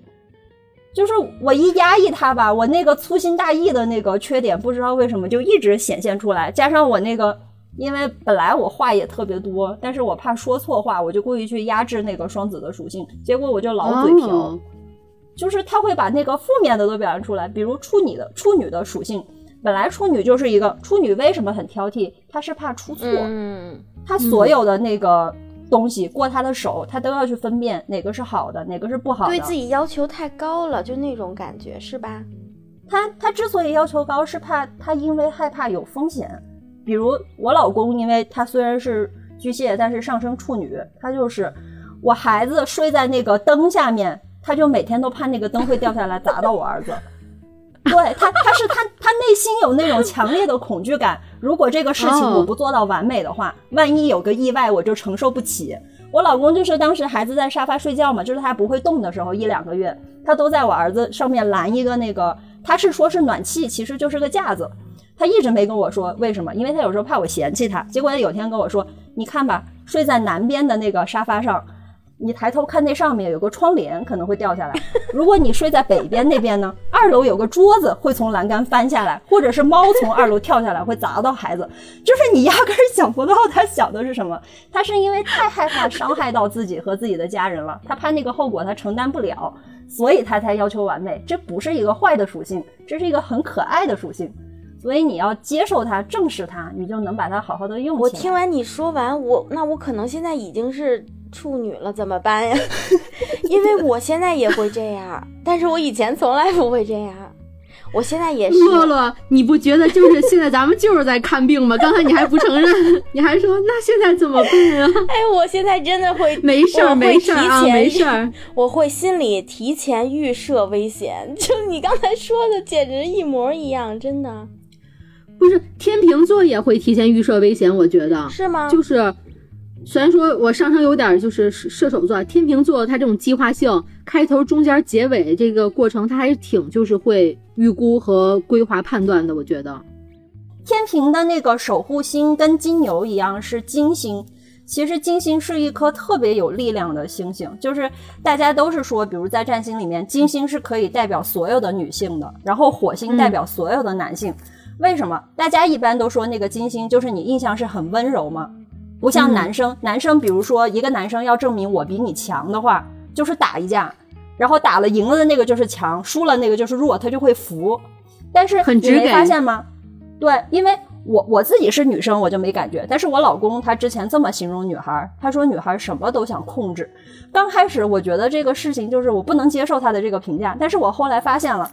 就是我一压抑他吧，我那个粗心大意的那个缺点不知道为什么就一直显现出来，加上我那个。因为本来我话也特别多，但是我怕说错话，我就故意去压制那个双子的属性，结果我就老嘴瓢，就是他会把那个负面的都表现出来，比如处女的处女的属性，本来处女就是一个处女，为什么很挑剔？他是怕出错，嗯，他所有的那个东西过他的手，他都要去分辨哪个是好的，哪个是不好的，对自己要求太高了，就那种感觉是吧？他他之所以要求高，是怕他因为害怕有风险。比如我老公，因为他虽然是巨蟹，但是上升处女，他就是我孩子睡在那个灯下面，他就每天都怕那个灯会掉下来砸到我儿子。对他，他是他他内心有那种强烈的恐惧感。如果这个事情我不做到完美的话，万一有个意外，我就承受不起。我老公就是当时孩子在沙发睡觉嘛，就是他不会动的时候，一两个月，他都在我儿子上面拦一个那个，他是说是暖气，其实就是个架子。他一直没跟我说为什么，因为他有时候怕我嫌弃他。结果他有天跟我说：“你看吧，睡在南边的那个沙发上，你抬头看那上面有个窗帘，可能会掉下来。如果你睡在北边那边呢，二楼有个桌子会从栏杆翻下来，或者是猫从二楼跳下来会砸到孩子。就是你压根儿想不到他想的是什么。他是因为太害怕伤害到自己和自己的家人了，他怕那个后果他承担不了，所以他才要求完美。这不是一个坏的属性，这是一个很可爱的属性。”所以你要接受它，正视它，你就能把它好好的用起来。我听完你说完，我那我可能现在已经是处女了，怎么办呀？因为我现在也会这样，但是我以前从来不会这样。我现在也是。洛洛，你不觉得就是现在咱们就是在看病吗？刚才你还不承认，你还说那现在怎么办啊？哎，我现在真的会没事儿，没事儿啊，没事儿。我会心里提前预设危险，就你刚才说的，简直一模一样，真的。不是天秤座也会提前预设危险，我觉得是吗？就是，虽然说我上升有点就是射手座，天秤座它这种计划性，开头、中间、结尾这个过程，它还是挺就是会预估和规划判断的。我觉得天平的那个守护星跟金牛一样是金星，其实金星是一颗特别有力量的星星，就是大家都是说，比如在占星里面，金星是可以代表所有的女性的，然后火星代表所有的男性。为什么大家一般都说那个金星就是你印象是很温柔吗？不像男生，男生比如说一个男生要证明我比你强的话，就是打一架，然后打了赢了的那个就是强，输了那个就是弱，他就会服。但是你没发现吗？对，因为我我自己是女生，我就没感觉。但是我老公他之前这么形容女孩，他说女孩什么都想控制。刚开始我觉得这个事情就是我不能接受他的这个评价，但是我后来发现了。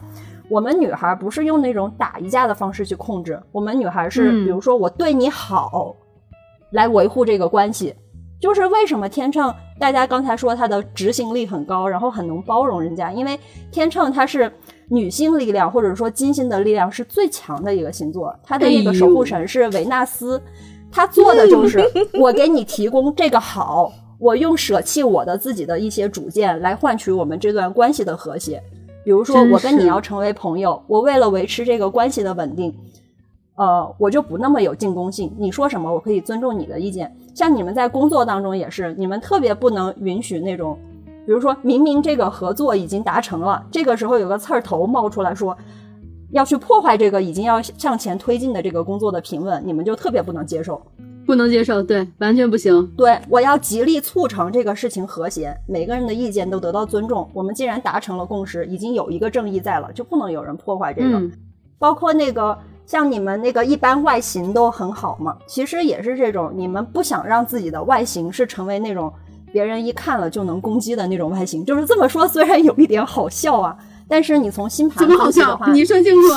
我们女孩不是用那种打一架的方式去控制，我们女孩是，比如说我对你好，来维护这个关系。就是为什么天秤，大家刚才说他的执行力很高，然后很能包容人家，因为天秤他是女性力量或者说金星的力量是最强的一个星座，他的那个守护神是维纳斯，他做的就是我给你提供这个好，我用舍弃我的自己的一些主见来换取我们这段关系的和谐。比如说，我跟你要成为朋友，我为了维持这个关系的稳定，呃，我就不那么有进攻性。你说什么，我可以尊重你的意见。像你们在工作当中也是，你们特别不能允许那种，比如说明明这个合作已经达成了，这个时候有个刺儿头冒出来说要去破坏这个已经要向前推进的这个工作的平稳，你们就特别不能接受。不能接受，对，完全不行。对我要极力促成这个事情和谐，每个人的意见都得到尊重。我们既然达成了共识，已经有一个正义在了，就不能有人破坏这个。包括那个像你们那个一般外形都很好嘛，其实也是这种，你们不想让自己的外形是成为那种别人一看了就能攻击的那种外形。就是这么说，虽然有一点好笑啊，但是你从星盘分析的话，你说清楚。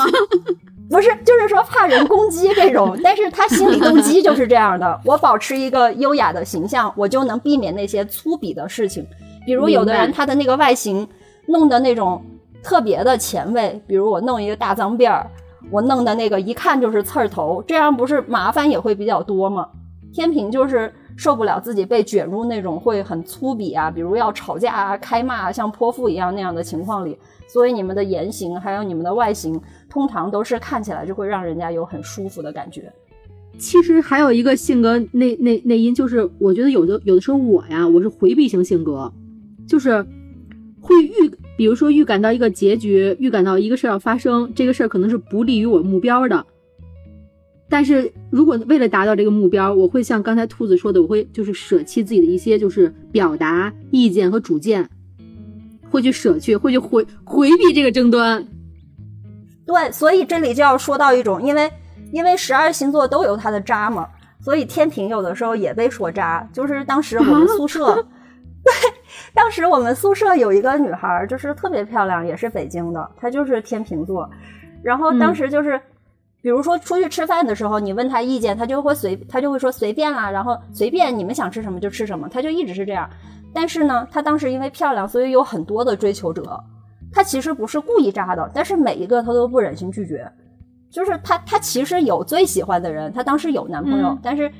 不是，就是说怕人攻击这种，但是他心理动机就是这样的。我保持一个优雅的形象，我就能避免那些粗鄙的事情。比如有的人他的那个外形弄的那种特别的前卫，比如我弄一个大脏辫儿，我弄的那个一看就是刺儿头，这样不是麻烦也会比较多吗？天平就是受不了自己被卷入那种会很粗鄙啊，比如要吵架啊、开骂，像泼妇一样那样的情况里，所以你们的言行还有你们的外形，通常都是看起来就会让人家有很舒服的感觉。其实还有一个性格内内内因，就是我觉得有的有的时候我呀，我是回避型性格，就是会预，比如说预感到一个结局，预感到一个事儿要发生，这个事儿可能是不利于我目标的。但是如果为了达到这个目标，我会像刚才兔子说的，我会就是舍弃自己的一些就是表达意见和主见，会去舍去，会去回回避这个争端。对，所以这里就要说到一种，因为。因为十二星座都有它的渣嘛，所以天平有的时候也被说渣。就是当时我们宿舍，对，当时我们宿舍有一个女孩，就是特别漂亮，也是北京的，她就是天平座。然后当时就是，比如说出去吃饭的时候，你问她意见，她就会随，她就会说随便啦，然后随便你们想吃什么就吃什么，她就一直是这样。但是呢，她当时因为漂亮，所以有很多的追求者。她其实不是故意渣的，但是每一个她都不忍心拒绝。就是她，她其实有最喜欢的人，她当时有男朋友，但是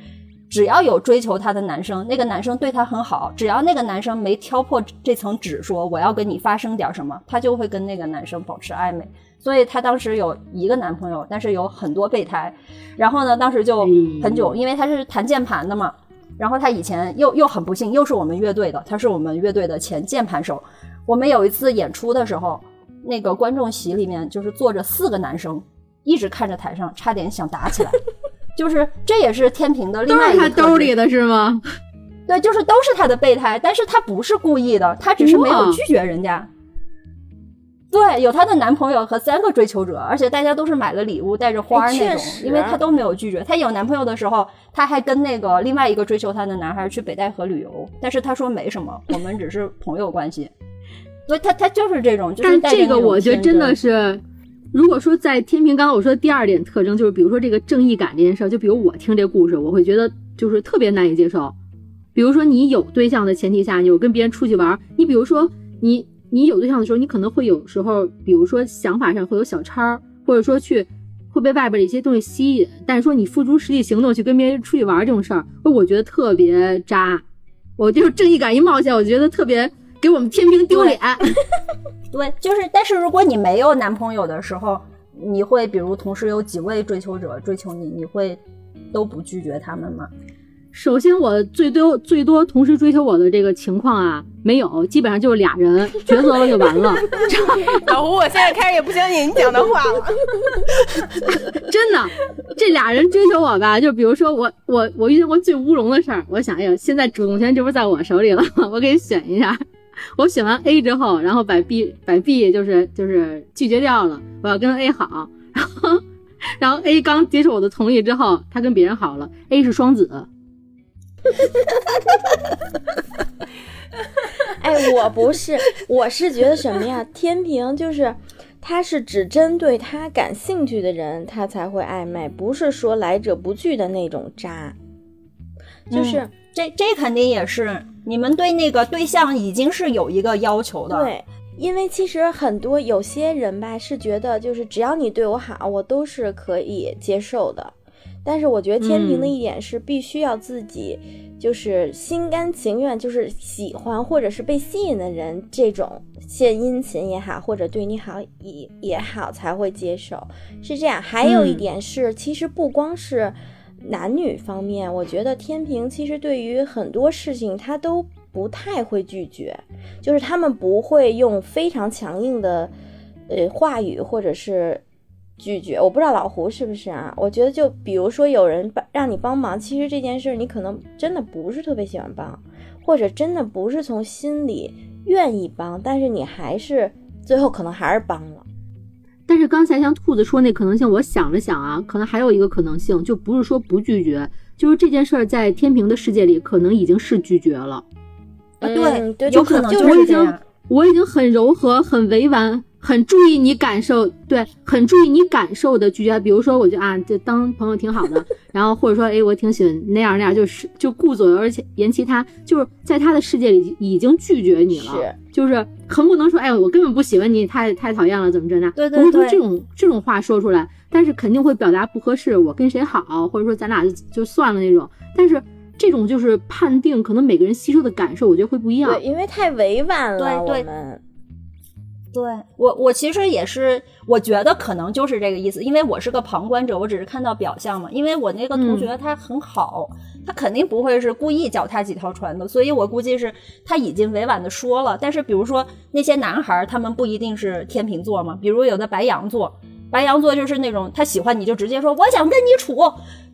只要有追求她的男生，那个男生对她很好，只要那个男生没挑破这层纸，说我要跟你发生点什么，她就会跟那个男生保持暧昧。所以她当时有一个男朋友，但是有很多备胎。然后呢，当时就很久，因为她是弹键盘的嘛。然后他以前又又很不幸，又是我们乐队的，他是我们乐队的前键盘手。我们有一次演出的时候，那个观众席里面就是坐着四个男生。一直看着台上，差点想打起来，就是这也是天平的另外一个 都是他兜里的是吗？对，就是都是他的备胎，但是他不是故意的，他只是没有拒绝人家。对，有她的男朋友和三个追求者，而且大家都是买了礼物，带着花那种，因为她都没有拒绝。她有男朋友的时候，她还跟那个另外一个追求她的男孩去北戴河旅游，但是她说没什么，我们只是朋友关系。所以她她就是这种，就是这个我觉得真的是。如果说在天平，刚刚我说的第二点特征就是，比如说这个正义感这件事儿，就比如我听这故事，我会觉得就是特别难以接受。比如说你有对象的前提下，你有跟别人出去玩，你比如说你你有对象的时候，你可能会有时候，比如说想法上会有小差，或者说去会被外边的一些东西吸引，但是说你付诸实际行动去跟别人出去玩这种事儿，我觉得特别渣。我就是正义感一冒起来，我觉得特别。给我们天平丢脸，对，就是，但是如果你没有男朋友的时候，你会比如同时有几位追求者追求你，你会都不拒绝他们吗？首先，我最多最多同时追求我的这个情况啊，没有，基本上就是俩人 抉择了就完了。老胡，我现在开始也不相信你讲的话了。真的，这俩人追求我吧，就比如说我我我遇见过最乌龙的事儿，我想，哎呀，现在主动权这不是在我手里了，我给你选一下。我选完 A 之后，然后把 B 把 B 就是就是拒绝掉了。我要跟 A 好，然后然后 A 刚接受我的同意之后，他跟别人好了。A 是双子。哎，我不是，我是觉得什么呀？天平就是他是只针对他感兴趣的人，他才会暧昧，不是说来者不拒的那种渣。就是这这肯定也是。你们对那个对象已经是有一个要求的，对，因为其实很多有些人吧是觉得，就是只要你对我好，我都是可以接受的。但是我觉得天平的一点是，必须要自己就是心甘情愿，就是喜欢或者是被吸引的人，这种献殷勤也好，或者对你好也也好，才会接受。是这样。还有一点是，其实不光是。男女方面，我觉得天平其实对于很多事情他都不太会拒绝，就是他们不会用非常强硬的呃话语或者是拒绝。我不知道老胡是不是啊？我觉得就比如说有人帮让你帮忙，其实这件事你可能真的不是特别喜欢帮，或者真的不是从心里愿意帮，但是你还是最后可能还是帮了。但是刚才像兔子说那可能性，我想了想啊，可能还有一个可能性，就不是说不拒绝，就是这件事儿在天平的世界里可能已经是拒绝了。对，有可能我已经我已经很柔和、很委婉。很注意你感受，对，很注意你感受的拒绝。比如说，我就啊，就当朋友挺好的，然后或者说，哎，我挺喜欢那样那样，就是就顾左右而且言其他，就是在他的世界里已经拒绝你了，就是很不能说，哎，我根本不喜欢你，太太讨厌了，怎么着呢？对对对，这种这种话说出来，但是肯定会表达不合适，我跟谁好，或者说咱俩就算了那种。但是这种就是判定，可能每个人吸收的感受，我觉得会不一样。对，因为太委婉了，对对。对我，我其实也是，我觉得可能就是这个意思，因为我是个旁观者，我只是看到表象嘛。因为我那个同学他很好，他肯定不会是故意脚踏几条船的，所以我估计是他已经委婉的说了。但是比如说那些男孩，他们不一定是天秤座嘛，比如有的白羊座。白羊座就是那种他喜欢你就直接说我想跟你处，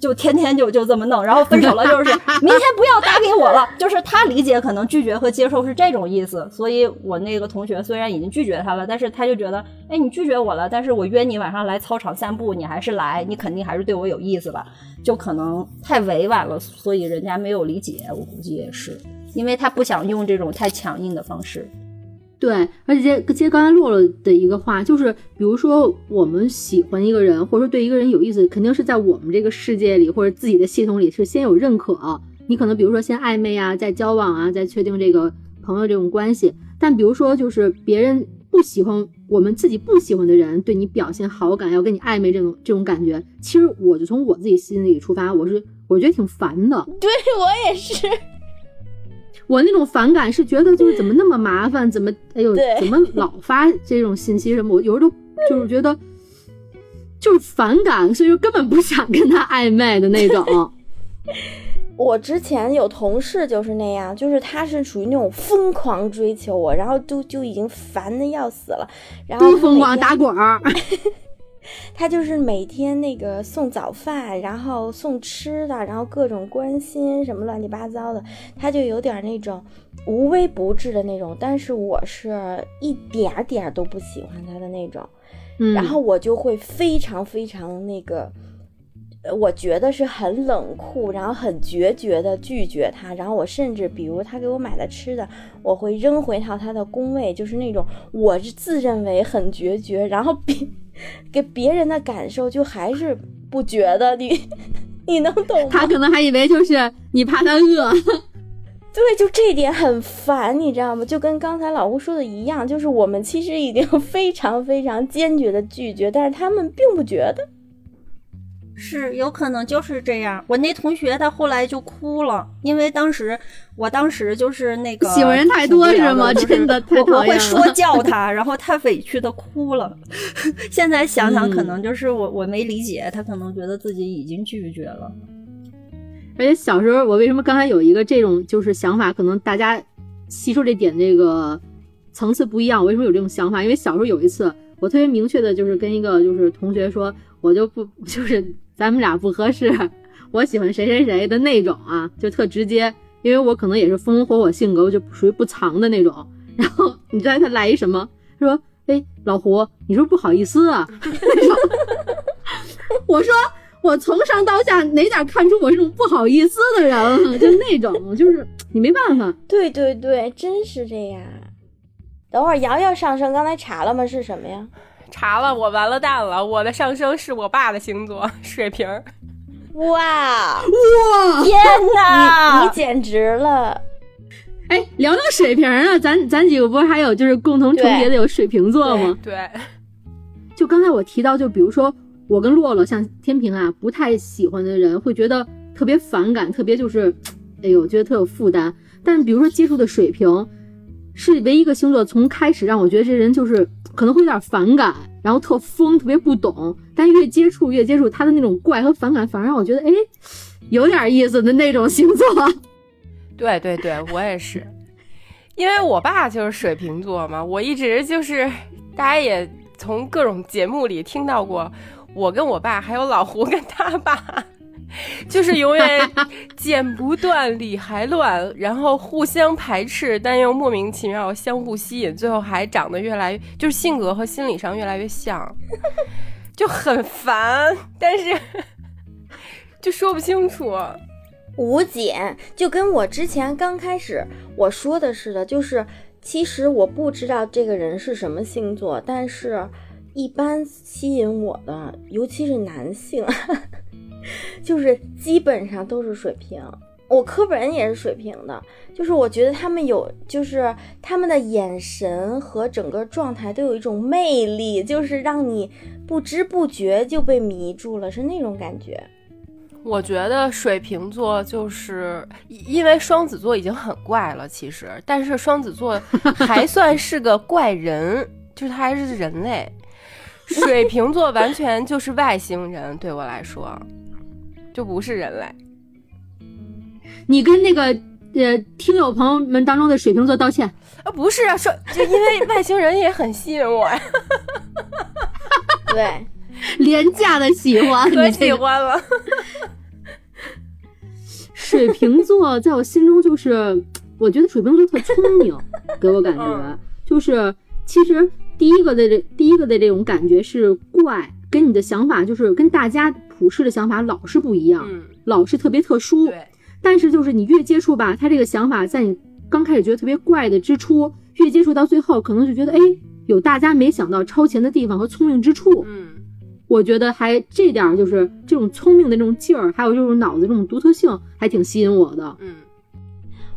就天天就就这么弄，然后分手了就是 明天不要打给我了，就是他理解可能拒绝和接受是这种意思。所以我那个同学虽然已经拒绝他了，但是他就觉得，哎，你拒绝我了，但是我约你晚上来操场散步，你还是来，你肯定还是对我有意思吧？就可能太委婉了，所以人家没有理解，我估计也是，因为他不想用这种太强硬的方式。对，而且接接刚才洛洛的一个话，就是比如说我们喜欢一个人，或者说对一个人有意思，肯定是在我们这个世界里或者自己的系统里是先有认可。你可能比如说先暧昧啊，再交往啊，再确定这个朋友这种关系。但比如说就是别人不喜欢我们自己不喜欢的人对你表现好感，要跟你暧昧这种这种感觉，其实我就从我自己心里出发，我是我觉得挺烦的。对我也是。我那种反感是觉得就是怎么那么麻烦，怎么哎呦，怎么老发这种信息什么？我有时候就是觉得就是反感，所以说根本不想跟他暧昧的那种。我之前有同事就是那样，就是他是属于那种疯狂追求我，然后就就已经烦的要死了，然后疯狂打滚儿。他就是每天那个送早饭，然后送吃的，然后各种关心什么乱七八糟的，他就有点那种无微不至的那种。但是我是一点点都不喜欢他的那种，然后我就会非常非常那个，我觉得是很冷酷，然后很决绝的拒绝他。然后我甚至比如他给我买的吃的，我会扔回到他的工位，就是那种我是自认为很决绝，然后比。给别人的感受就还是不觉得你，你能懂？他可能还以为就是你怕他饿，对，就这点很烦，你知道吗？就跟刚才老吴说的一样，就是我们其实已经 非常非常坚决的拒绝，但是他们并不觉得。是有可能就是这样。我那同学他后来就哭了，因为当时我当时就是那个喜欢人太多是吗？真的太讨厌了。会说教他，然后他委屈的哭了。现在想想，可能就是我我没理解，他可能觉得自己已经拒绝了。而且小时候我为什么刚才有一个这种就是想法？可能大家吸收这点这个层次不一样。我为什么有这种想法？因为小时候有一次，我特别明确的就是跟一个就是同学说，我就不 就是。咱们俩不合适，我喜欢谁谁谁的那种啊，就特直接，因为我可能也是风风火火性格，我就属于不藏的那种。然后你知道他来一什么？他说：“哎，老胡，你说不是不好意思啊？”我说：“我从上到下哪点看出我是种不好意思的人了？就那种，就是你没办法。”对对对，真是这样。等会儿瑶瑶上升，刚才查了吗？是什么呀？查了，我完了蛋了！我的上升是我爸的星座，水瓶。哇哇！天哪，你你简直了！哎，聊聊水瓶啊，咱咱几个不是还有就是共同重叠的有水瓶座吗？对。就刚才我提到，就比如说我跟洛洛像天平啊，不太喜欢的人会觉得特别反感，特别就是，哎呦，觉得特有负担。但是比如说接触的水瓶，是唯一一个星座，从开始让我觉得这人就是。可能会有点反感，然后特疯，特别不懂。但越接触越接触，他的那种怪和反感，反而让我觉得，哎，有点意思的那种星座。对对对，我也是，因为我爸就是水瓶座嘛。我一直就是，大家也从各种节目里听到过，我跟我爸还有老胡跟他爸。就是永远剪不断理还乱，然后互相排斥，但又莫名其妙相互吸引，最后还长得越来越就是性格和心理上越来越像，就很烦，但是就说不清楚。无解，就跟我之前刚开始我说的似的，就是其实我不知道这个人是什么星座，但是一般吸引我的，尤其是男性。就是基本上都是水平，我科本也是水瓶的，就是我觉得他们有，就是他们的眼神和整个状态都有一种魅力，就是让你不知不觉就被迷住了，是那种感觉。我觉得水瓶座就是因为双子座已经很怪了，其实，但是双子座还 算是个怪人，就是他还是人类。水瓶座完全就是外星人，对我来说就不是人类。你跟那个呃听友朋友们当中的水瓶座道歉。啊，不是啊，说就因为外星人也很吸引我呀，对，廉价的喜欢，可喜欢了。水瓶座在我心中就是，我觉得水瓶座特聪明，给我感觉。就是，其实第一个的这第一个的这种感觉是怪，跟你的想法就是跟大家普世的想法老是不一样，老是特别特殊。对。但是就是你越接触吧，他这个想法在你刚开始觉得特别怪的之初，越接触到最后，可能就觉得哎，有大家没想到超前的地方和聪明之处。嗯，我觉得还这点就是这种聪明的这种劲儿，还有这种脑子这种独特性，还挺吸引我的。嗯。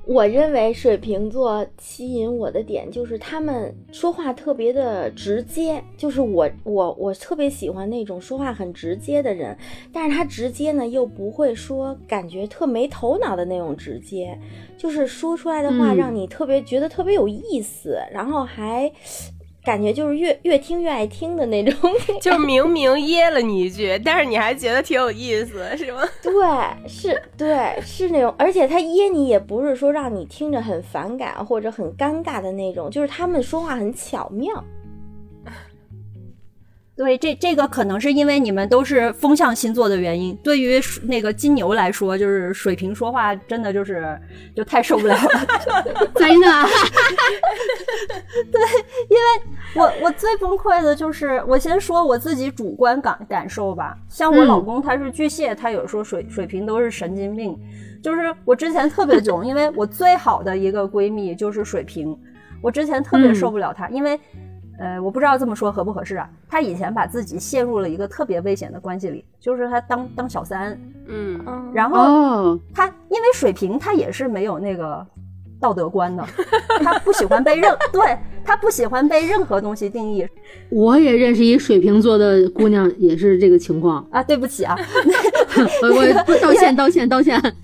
我认为水瓶座吸引我的点就是他们说话特别的直接，就是我我我特别喜欢那种说话很直接的人，但是他直接呢又不会说感觉特没头脑的那种直接，就是说出来的话让你特别觉得特别有意思，然后还。感觉就是越越听越爱听的那种，就明明噎了你一句，但是你还觉得挺有意思，是吗？对，是，对，是那种，而且他噎你也不是说让你听着很反感或者很尴尬的那种，就是他们说话很巧妙。对，这这个可能是因为你们都是风象星座的原因。对于那个金牛来说，就是水瓶说话真的就是就太受不了了，真的。对，因为我我最崩溃的就是我先说我自己主观感感受吧。像我老公他是巨蟹，他有时候水水瓶都是神经病。就是我之前特别 囧，因为我最好的一个闺蜜就是水瓶，我之前特别受不了她，因为。呃，我不知道这么说合不合适啊。他以前把自己陷入了一个特别危险的关系里，就是他当当小三，嗯，然后他因为水瓶，他也是没有那个道德观的，他不喜欢被任，对他不喜欢被任何东西定义。我也认识一水瓶座的姑娘，也是这个情况啊。对不起啊，我道歉，道歉，道歉。道歉，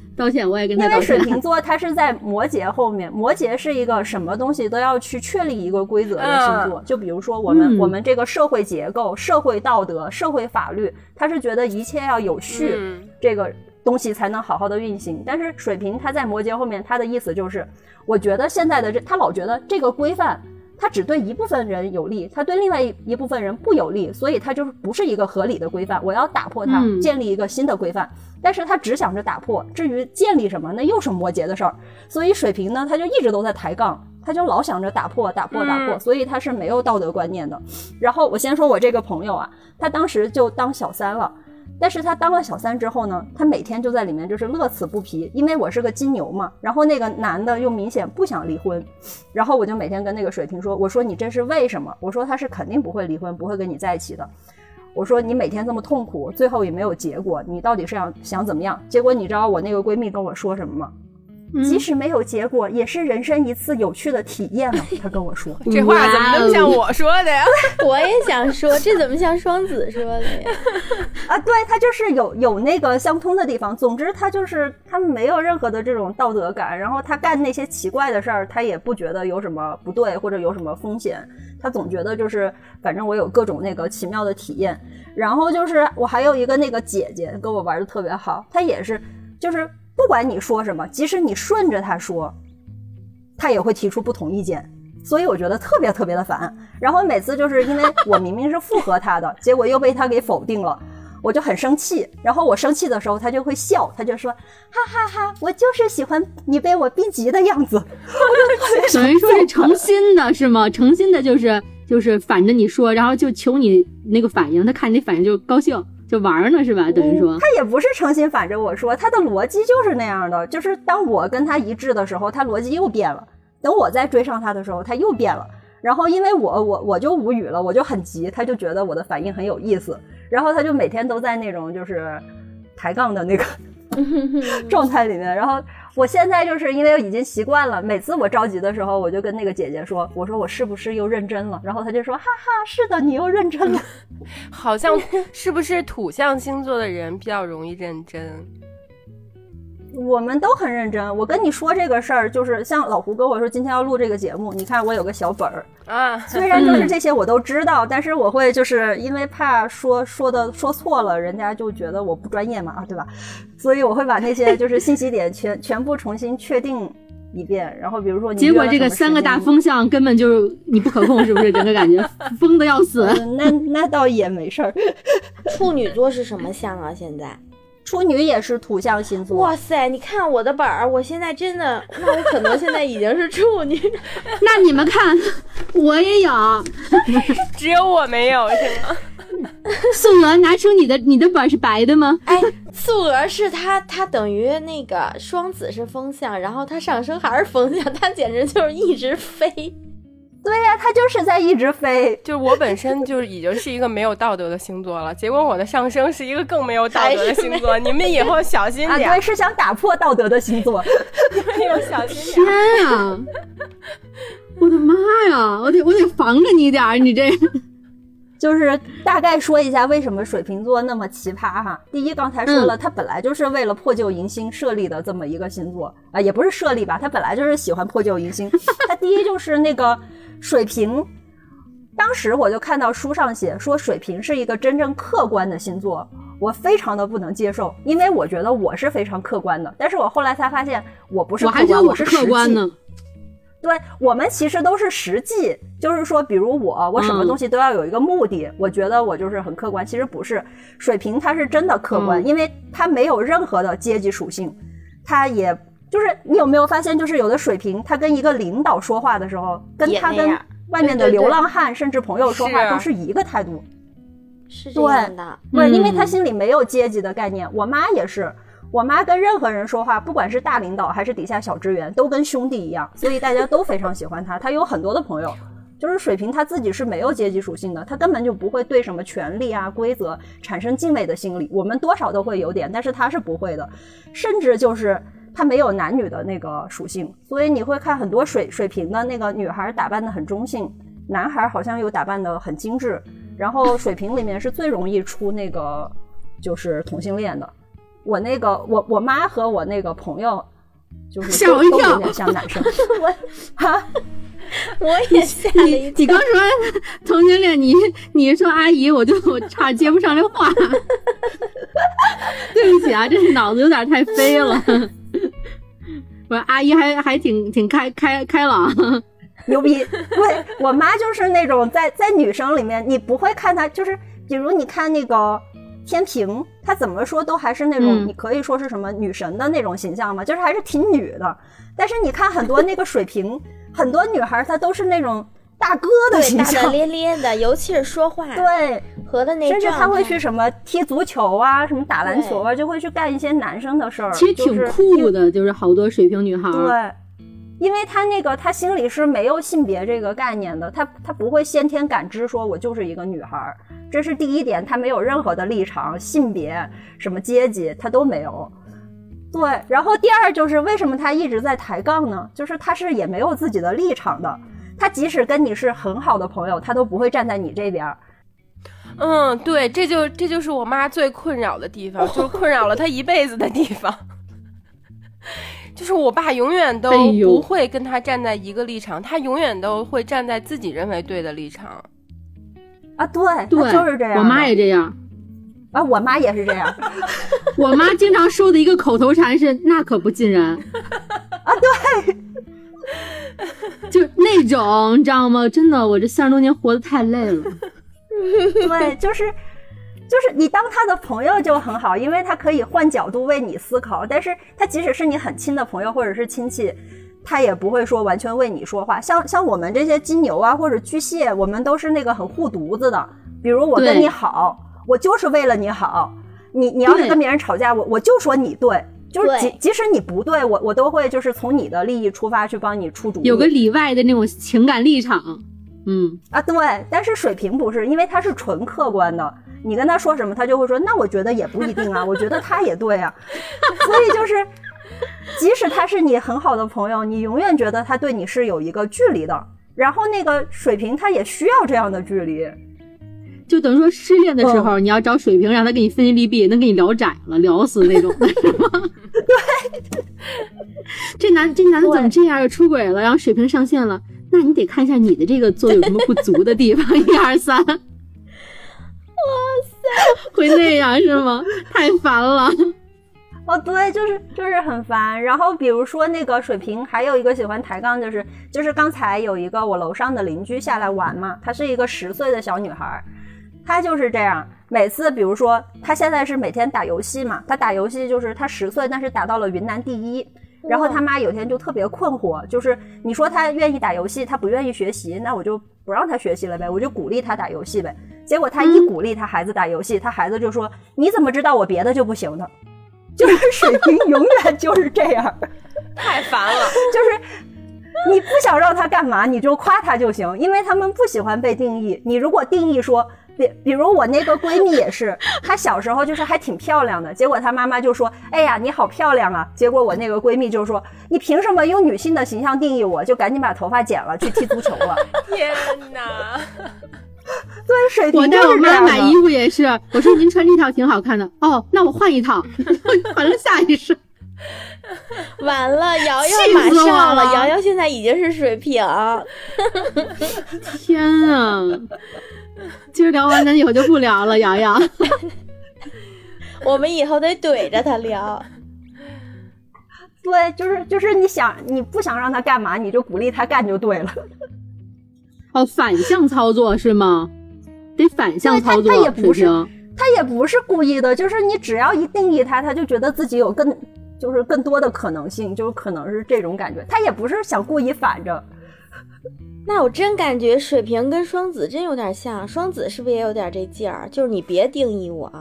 我也跟他道歉。因为水瓶座它是在摩羯后面，摩羯是一个什么东西都要去确立一个规则的星座。就比如说我们我们这个社会结构、社会道德、社会法律，他是觉得一切要有序，这个东西才能好好的运行。但是水瓶他在摩羯后面，他的意思就是，我觉得现在的这他老觉得这个规范。它只对一部分人有利，它对另外一一部分人不有利，所以它就是不是一个合理的规范。我要打破它，建立一个新的规范。但是他只想着打破，至于建立什么，那又是摩羯的事儿。所以水瓶呢，他就一直都在抬杠，他就老想着打破、打破、打破，所以他是没有道德观念的。然后我先说我这个朋友啊，他当时就当小三了。但是他当了小三之后呢，他每天就在里面就是乐此不疲，因为我是个金牛嘛。然后那个男的又明显不想离婚，然后我就每天跟那个水瓶说：“我说你这是为什么？我说他是肯定不会离婚，不会跟你在一起的。我说你每天这么痛苦，最后也没有结果，你到底是要想怎么样？结果你知道我那个闺蜜跟我说什么吗？”即使没有结果，也是人生一次有趣的体验了。他跟我说 这话怎么那么像我说的呀？我也想说，这怎么像双子说的呀？啊，对他就是有有那个相通的地方。总之，他就是他没有任何的这种道德感，然后他干那些奇怪的事儿，他也不觉得有什么不对或者有什么风险。他总觉得就是反正我有各种那个奇妙的体验。然后就是我还有一个那个姐姐跟我玩的特别好，她也是就是。不管你说什么，即使你顺着他说，他也会提出不同意见，所以我觉得特别特别的烦。然后每次就是因为我明明是附和他的，结果又被他给否定了，我就很生气。然后我生气的时候，他就会笑，他就说：“哈哈哈，我就是喜欢你被我逼急的样子。”等于说是诚心的，是吗？诚心的，就是就是反着你说，然后就求你那个反应，他看你反应就高兴。就玩呢是吧？等于说他也不是诚心反着我说，他的逻辑就是那样的。就是当我跟他一致的时候，他逻辑又变了；等我再追上他的时候，他又变了。然后因为我我我就无语了，我就很急，他就觉得我的反应很有意思，然后他就每天都在那种就是抬杠的那个 状态里面。然后我现在就是因为已经习惯了，每次我着急的时候，我就跟那个姐姐说：“我说我是不是又认真了？”然后她就说：“哈哈，是的，你又认真了。”好像是不是土象星座的人比较容易认真？我们都很认真。我跟你说这个事儿，就是像老胡跟我说今天要录这个节目，你看我有个小本儿啊。虽然就是这些我都知道，但是我会就是因为怕说说的说错了，人家就觉得我不专业嘛，对吧？所以我会把那些就是信息点全全部重新确定一遍。然后比如说你，结果这个三个大风向根本就是你不可控，是不是？整个感觉疯的要死。那那倒也没事儿。处女座是什么相啊？现在？处女也是土象星座。哇塞，你看我的本儿，我现在真的，那我可能现在已经是处女。那你们看，我也有，只有我没有是吗？素娥，拿出你的，你的本是白的吗？哎，素娥是她，她等于那个双子是风象，然后她上升还是风象，她简直就是一直飞。对呀，他就是在一直飞。就是我本身就已经是一个没有道德的星座了，结果我的上升是一个更没有道德的星座。你们以后小心点。对，是想打破道德的星座。你们要小心点。天啊！我的妈呀！我得我得防着你点儿，你这。就是大概说一下为什么水瓶座那么奇葩哈。第一，刚才说了，他本来就是为了破旧迎新设立的这么一个星座啊，也不是设立吧，他本来就是喜欢破旧迎新。他第一就是那个。水瓶，当时我就看到书上写说水瓶是一个真正客观的星座，我非常的不能接受，因为我觉得我是非常客观的。但是我后来才发现我不是客观，我是客观呢。对我们其实都是实际，就是说，比如我，我什么东西都要有一个目的，我觉得我就是很客观。其实不是，水瓶它是真的客观，因为它没有任何的阶级属性，它也。就是你有没有发现，就是有的水平，他跟一个领导说话的时候，跟他跟外面的流浪汉甚至朋友说话都是一个态度，是这样的。对，因为他心里没有阶级的概念。我妈也是，我妈跟任何人说话，不管是大领导还是底下小职员，都跟兄弟一样，所以大家都非常喜欢他。他有很多的朋友，就是水平他自己是没有阶级属性的，他根本就不会对什么权利啊规则产生敬畏的心理。我们多少都会有点，但是他是不会的，甚至就是。它没有男女的那个属性，所以你会看很多水水平的那个女孩打扮的很中性，男孩好像又打扮的很精致。然后水瓶里面是最容易出那个就是同性恋的。我那个我我妈和我那个朋友就是都有点像男生。我哈，我也吓了一跳。你刚说同性恋，你你说阿姨，我就我差接不上这话。对不起啊，这是脑子有点太飞了。我阿姨还还挺挺开开开朗，牛逼！对我妈就是那种在在女生里面，你不会看她，就是比如你看那个天平，她怎么说都还是那种你可以说是什么女神的那种形象嘛，就是还是挺女的。但是你看很多那个水瓶，很多女孩她都是那种。大哥的形象，大大咧咧的，尤其是说话，对，和的那甚至他会去什么踢足球啊，什么打篮球啊，就会去干一些男生的事儿。其实挺酷的，就是好多水瓶女孩。对，因为他那个他心里是没有性别这个概念的，他他不会先天感知说我就是一个女孩，这是第一点，他没有任何的立场、性别、什么阶级，他都没有。对，然后第二就是为什么他一直在抬杠呢？就是他是也没有自己的立场的。他即使跟你是很好的朋友，他都不会站在你这边。嗯，对，这就这就是我妈最困扰的地方，就是困扰了她一辈子的地方。就是我爸永远都不会跟他站在一个立场，他永远都会站在自己认为对的立场。啊，对，对，就是这样。我妈也这样。啊，我妈也是这样。我妈经常说的一个口头禅是“那可不尽然”。啊，对。就那种，你知道吗？真的，我这三十多年活得太累了。对，就是，就是你当他的朋友就很好，因为他可以换角度为你思考。但是他即使是你很亲的朋友或者是亲戚，他也不会说完全为你说话。像像我们这些金牛啊或者巨蟹，我们都是那个很护犊子的。比如我跟你好，我就是为了你好。你你要是跟别人吵架，我我就说你对。就是即即使你不对我，我都会就是从你的利益出发去帮你出主意，有个里外的那种情感立场，嗯啊对，但是水瓶不是，因为他是纯客观的，你跟他说什么，他就会说，那我觉得也不一定啊，我觉得他也对啊。所以就是，即使他是你很好的朋友，你永远觉得他对你是有一个距离的。然后那个水瓶他也需要这样的距离。就等于说失恋的时候，你要找水瓶，让他给你分析利弊，能给你聊窄了，聊死那种，是吗？对，这男这男的怎么这样？又出轨了，然后水瓶上线了，那你得看一下你的这个做有什么不足的地方。一二三，哇塞，会那样是吗？太烦了。哦，对，就是就是很烦。然后比如说那个水瓶，还有一个喜欢抬杠，就是就是刚才有一个我楼上的邻居下来玩嘛，她是一个十岁的小女孩。她就是这样，每次比如说他现在是每天打游戏嘛，他打游戏就是他十岁，但是打到了云南第一。然后他妈有天就特别困惑，就是你说他愿意打游戏，他不愿意学习，那我就不让他学习了呗，我就鼓励他打游戏呗。结果他一鼓励他孩子打游戏，他孩子就说：“你怎么知道我别的就不行呢？”就是水平永远就是这样，太烦了。就是你不想让他干嘛，你就夸他就行，因为他们不喜欢被定义。你如果定义说。比比如我那个闺蜜也是，她小时候就是还挺漂亮的，结果她妈妈就说：“哎呀，你好漂亮啊！”结果我那个闺蜜就说：“你凭什么用女性的形象定义我？”就赶紧把头发剪了，去踢足球了。天哪！对，水瓶我带我妈买衣服也是，我说您穿这套挺好看的，哦，那我换一套，换了下一身。完了，瑶瑶马上了，瑶瑶现在已经是水瓶。天啊！今儿聊完，咱以后就不聊了，瑶瑶。我们以后得怼着他聊。对，就是就是你想你不想让他干嘛，你就鼓励他干就对了。哦，反向操作是吗？得反向操作。他也不是，他也不是故意的，就是你只要一定义他，他就觉得自己有更就是更多的可能性，就是可能是这种感觉。他也不是想故意反着。那我真感觉水瓶跟双子真有点像，双子是不是也有点这劲儿？就是你别定义我，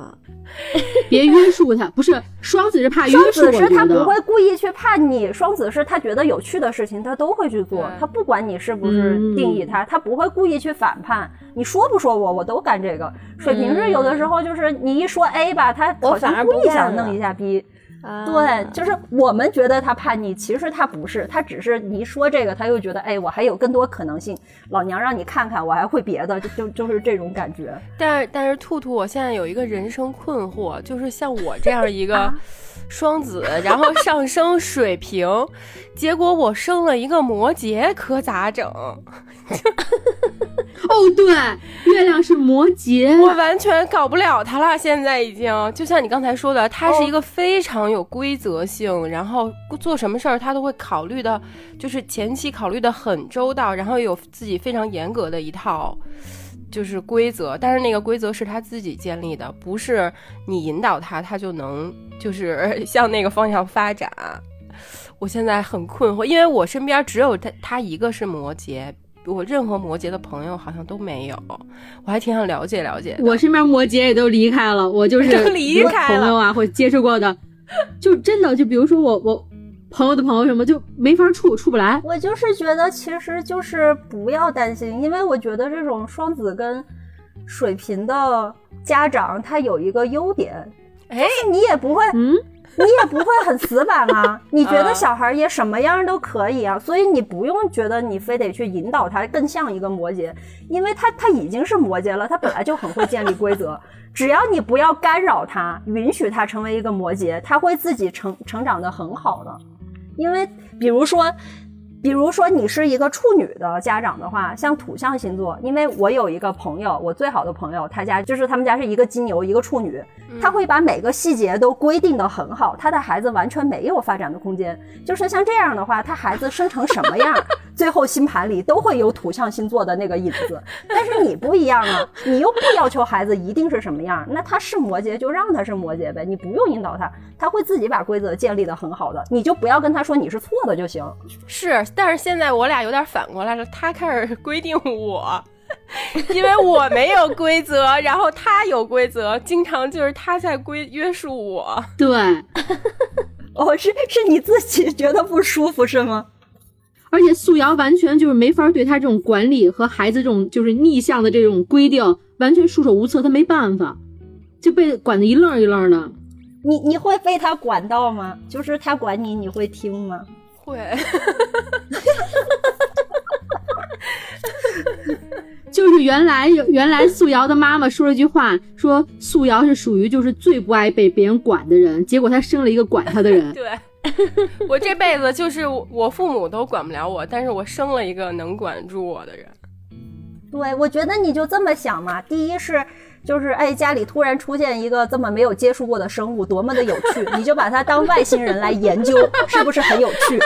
别约束他。不是双子是怕约束，双子是他不会故意去怕你，双子是他觉得有趣的事情他都会去做，他不管你是不是定义他，他不会故意去反叛。你说不说我，我都干这个。水瓶是有的时候就是你一说 A 吧，他好像故意想弄一下 B。对，就是我们觉得他叛逆，其实他不是，他只是你一说这个，他又觉得，哎，我还有更多可能性。老娘让你看看，我还会别的，就就就是这种感觉。但是但是，兔兔，我现在有一个人生困惑，就是像我这样一个双子，然后上升水瓶，结果我生了一个摩羯，可咋整？哦，对，月亮是摩羯，我完全搞不了他了。现在已经，就像你刚才说的，他是一个非常有规则性，然后做什么事儿他都会考虑的，就是前期考虑的很周到，然后有自己非常严格的一套就是规则。但是那个规则是他自己建立的，不是你引导他，他就能就是 向那个方向发展。我现在很困惑，因为我身边只有他，他一个是摩羯。我任何摩羯的朋友好像都没有，我还挺想了解了解。我身边摩羯也都离开了，我就 是离开朋友啊，或接触过的，就真的就比如说我我朋友的朋友什么就没法处处不来。我就是觉得其实就是不要担心，因为我觉得这种双子跟水瓶的家长他有一个优点，哎，你也不会嗯。你也不会很死板啊，你觉得小孩也什么样都可以啊，所以你不用觉得你非得去引导他更像一个摩羯，因为他他已经是摩羯了，他本来就很会建立规则，只要你不要干扰他，允许他成为一个摩羯，他会自己成成长的很好的，因为比如说。比如说你是一个处女的家长的话，像土象星座，因为我有一个朋友，我最好的朋友，他家就是他们家是一个金牛，一个处女，他会把每个细节都规定的很好，他的孩子完全没有发展的空间。就是像这样的话，他孩子生成什么样，最后星盘里都会有土象星座的那个影子。但是你不一样啊，你又不要求孩子一定是什么样，那他是摩羯就让他是摩羯呗，你不用引导他，他会自己把规则建立的很好的，你就不要跟他说你是错的就行。是。但是现在我俩有点反过来了，他开始规定我，因为我没有规则，然后他有规则，经常就是他在规约束我。对，哦，是是你自己觉得不舒服是吗？而且素瑶完全就是没法对他这种管理和孩子这种就是逆向的这种规定完全束手无策，他没办法。就被管得一愣一愣的。你你会被他管到吗？就是他管你，你会听吗？会。就是原来原来素瑶的妈妈说了句话，说素瑶是属于就是最不爱被别人管的人，结果她生了一个管她的人。对，我这辈子就是我父母都管不了我，但是我生了一个能管住我的人。对，我觉得你就这么想嘛。第一是。就是哎，家里突然出现一个这么没有接触过的生物，多么的有趣！你就把它当外星人来研究，是不是很有趣？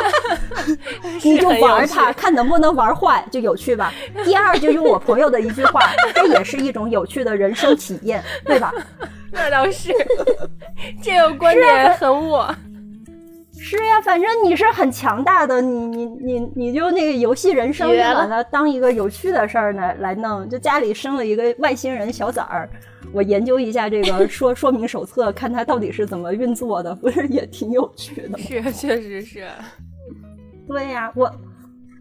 你就玩它，看能不能玩坏，就有趣吧。第二，就用我朋友的一句话，这也是一种有趣的人生体验，对吧？那倒是，这个观点很我。是呀，反正你是很强大的，你你你你就那个游戏人生，就把它当一个有趣的事儿来来弄。就家里生了一个外星人小崽儿，我研究一下这个 说说明手册，看它到底是怎么运作的，不是也挺有趣的吗？是，确实是。对呀，我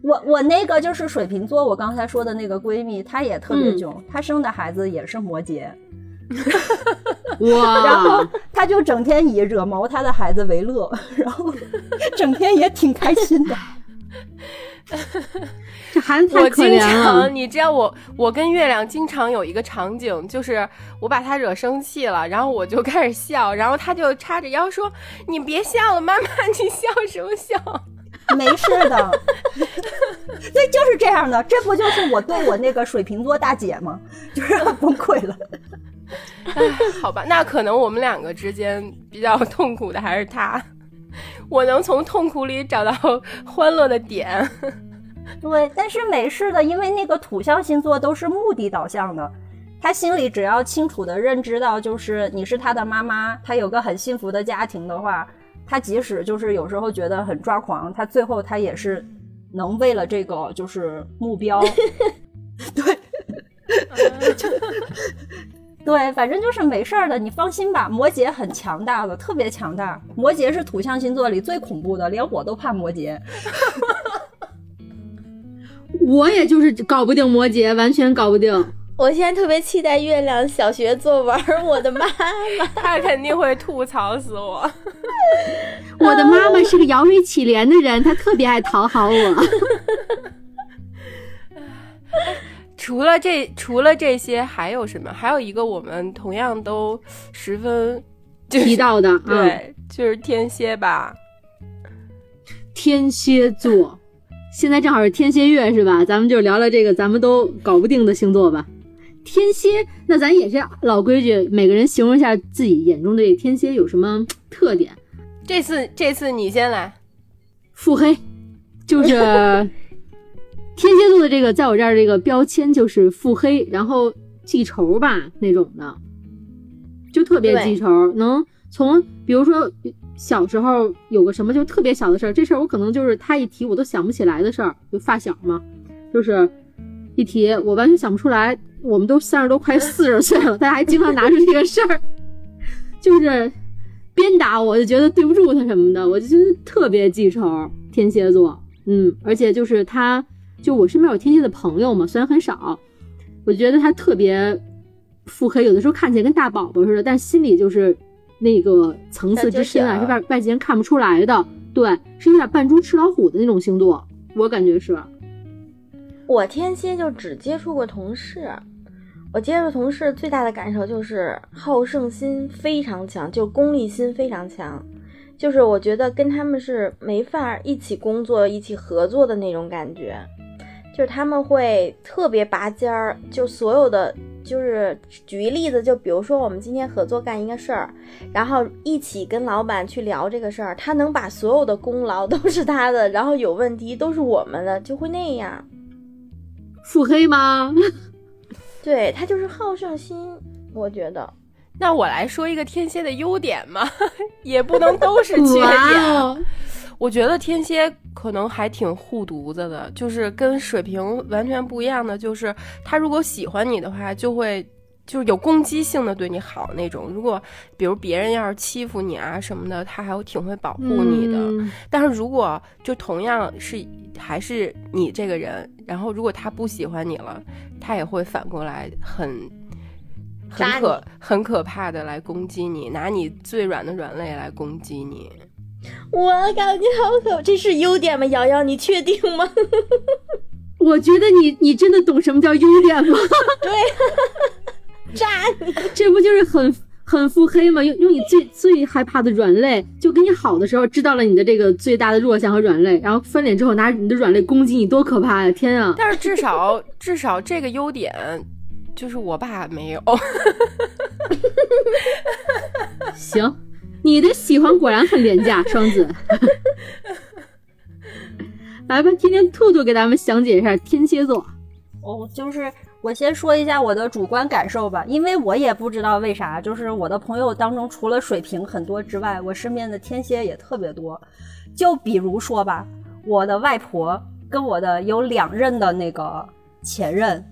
我我那个就是水瓶座，我刚才说的那个闺蜜，她也特别囧，她生的孩子也是摩羯。哇！然后他就整天以惹毛他的孩子为乐，然后整天也挺开心的。这孩子太可怜了。你知道我，我跟月亮经常有一个场景，就是我把他惹生气了，然后我就开始笑，然后他就叉着腰说：“你别笑了，妈妈，你笑什么笑？没事的。”对，就是这样的。这不就是我对我那个水瓶座大姐吗？就是崩溃了。好吧，那可能我们两个之间比较痛苦的还是他，我能从痛苦里找到欢乐的点。对，但是没事的，因为那个土象星座都是目的导向的，他心里只要清楚的认知到，就是你是他的妈妈，他有个很幸福的家庭的话，他即使就是有时候觉得很抓狂，他最后他也是能为了这个就是目标，对。对，反正就是没事儿的，你放心吧。摩羯很强大的，特别强大。摩羯是土象星座里最恐怖的，连我都怕摩羯。我也就是搞不定摩羯，完全搞不定。我现在特别期待月亮小学作文，我的妈妈，她肯定会吐槽死我。我的妈妈是个摇尾乞怜的人，她特别爱讨好我。除了这，除了这些，还有什么？还有一个我们同样都十分提到的，对，就是天蝎吧。天蝎座，现在正好是天蝎月，是吧？咱们就聊聊这个咱们都搞不定的星座吧。天蝎，那咱也是老规矩，每个人形容一下自己眼中的天蝎有什么特点。这次，这次你先来。腹黑，就是。天蝎座的这个，在我这儿这个标签就是腹黑，然后记仇吧那种的，就特别记仇。能从比如说小时候有个什么就特别小的事儿，这事儿我可能就是他一提我都想不起来的事儿，就发小嘛，就是一提我完全想不出来。我们都三十多快四十岁了，大家还经常拿出这个事儿，就 是鞭打我，就觉得对不住他什么的，我就觉得特别记仇。天蝎座，嗯，而且就是他。就我身边有天蝎的朋友嘛，虽然很少，我觉得他特别腹黑，有的时候看起来跟大宝宝似的，但心里就是那个层次之深啊，是外外界人看不出来的。对，是有点扮猪吃老虎的那种星座，我感觉是。我天蝎就只接触过同事，我接触同事最大的感受就是好胜心非常强，就功利心非常强，就是我觉得跟他们是没法一起工作、一起合作的那种感觉。就是他们会特别拔尖儿，就所有的，就是举一例子，就比如说我们今天合作干一个事儿，然后一起跟老板去聊这个事儿，他能把所有的功劳 都是他的，然后有问题都是我们的，就会那样。腹黑吗？对他就是好胜心，我觉得。那我来说一个天蝎的优点嘛，也不能都是缺点。我觉得天蝎可能还挺护犊子的，就是跟水瓶完全不一样的，就是他如果喜欢你的话，就会就是有攻击性的对你好那种。如果比如别人要是欺负你啊什么的，他还挺会保护你的。但是如果就同样是还是你这个人，然后如果他不喜欢你了，他也会反过来很很可很可怕的来攻击你，拿你最软的软肋来攻击你。我感觉好可，这是优点吗？瑶瑶，你确定吗？我觉得你你真的懂什么叫优点吗？对，炸你！这不就是很很腹黑吗？用用你最最害怕的软肋，就跟你好的时候知道了你的这个最大的弱项和软肋，然后翻脸之后拿你的软肋攻击你，多可怕呀！天啊！但是至少至少这个优点就是我爸没有。行，你的喜欢果然很廉价，双子。来吧，今天兔兔给咱们详解一下天蝎座。哦，就是我先说一下我的主观感受吧，因为我也不知道为啥，就是我的朋友当中除了水瓶很多之外，我身边的天蝎也特别多。就比如说吧，我的外婆跟我的有两任的那个前任，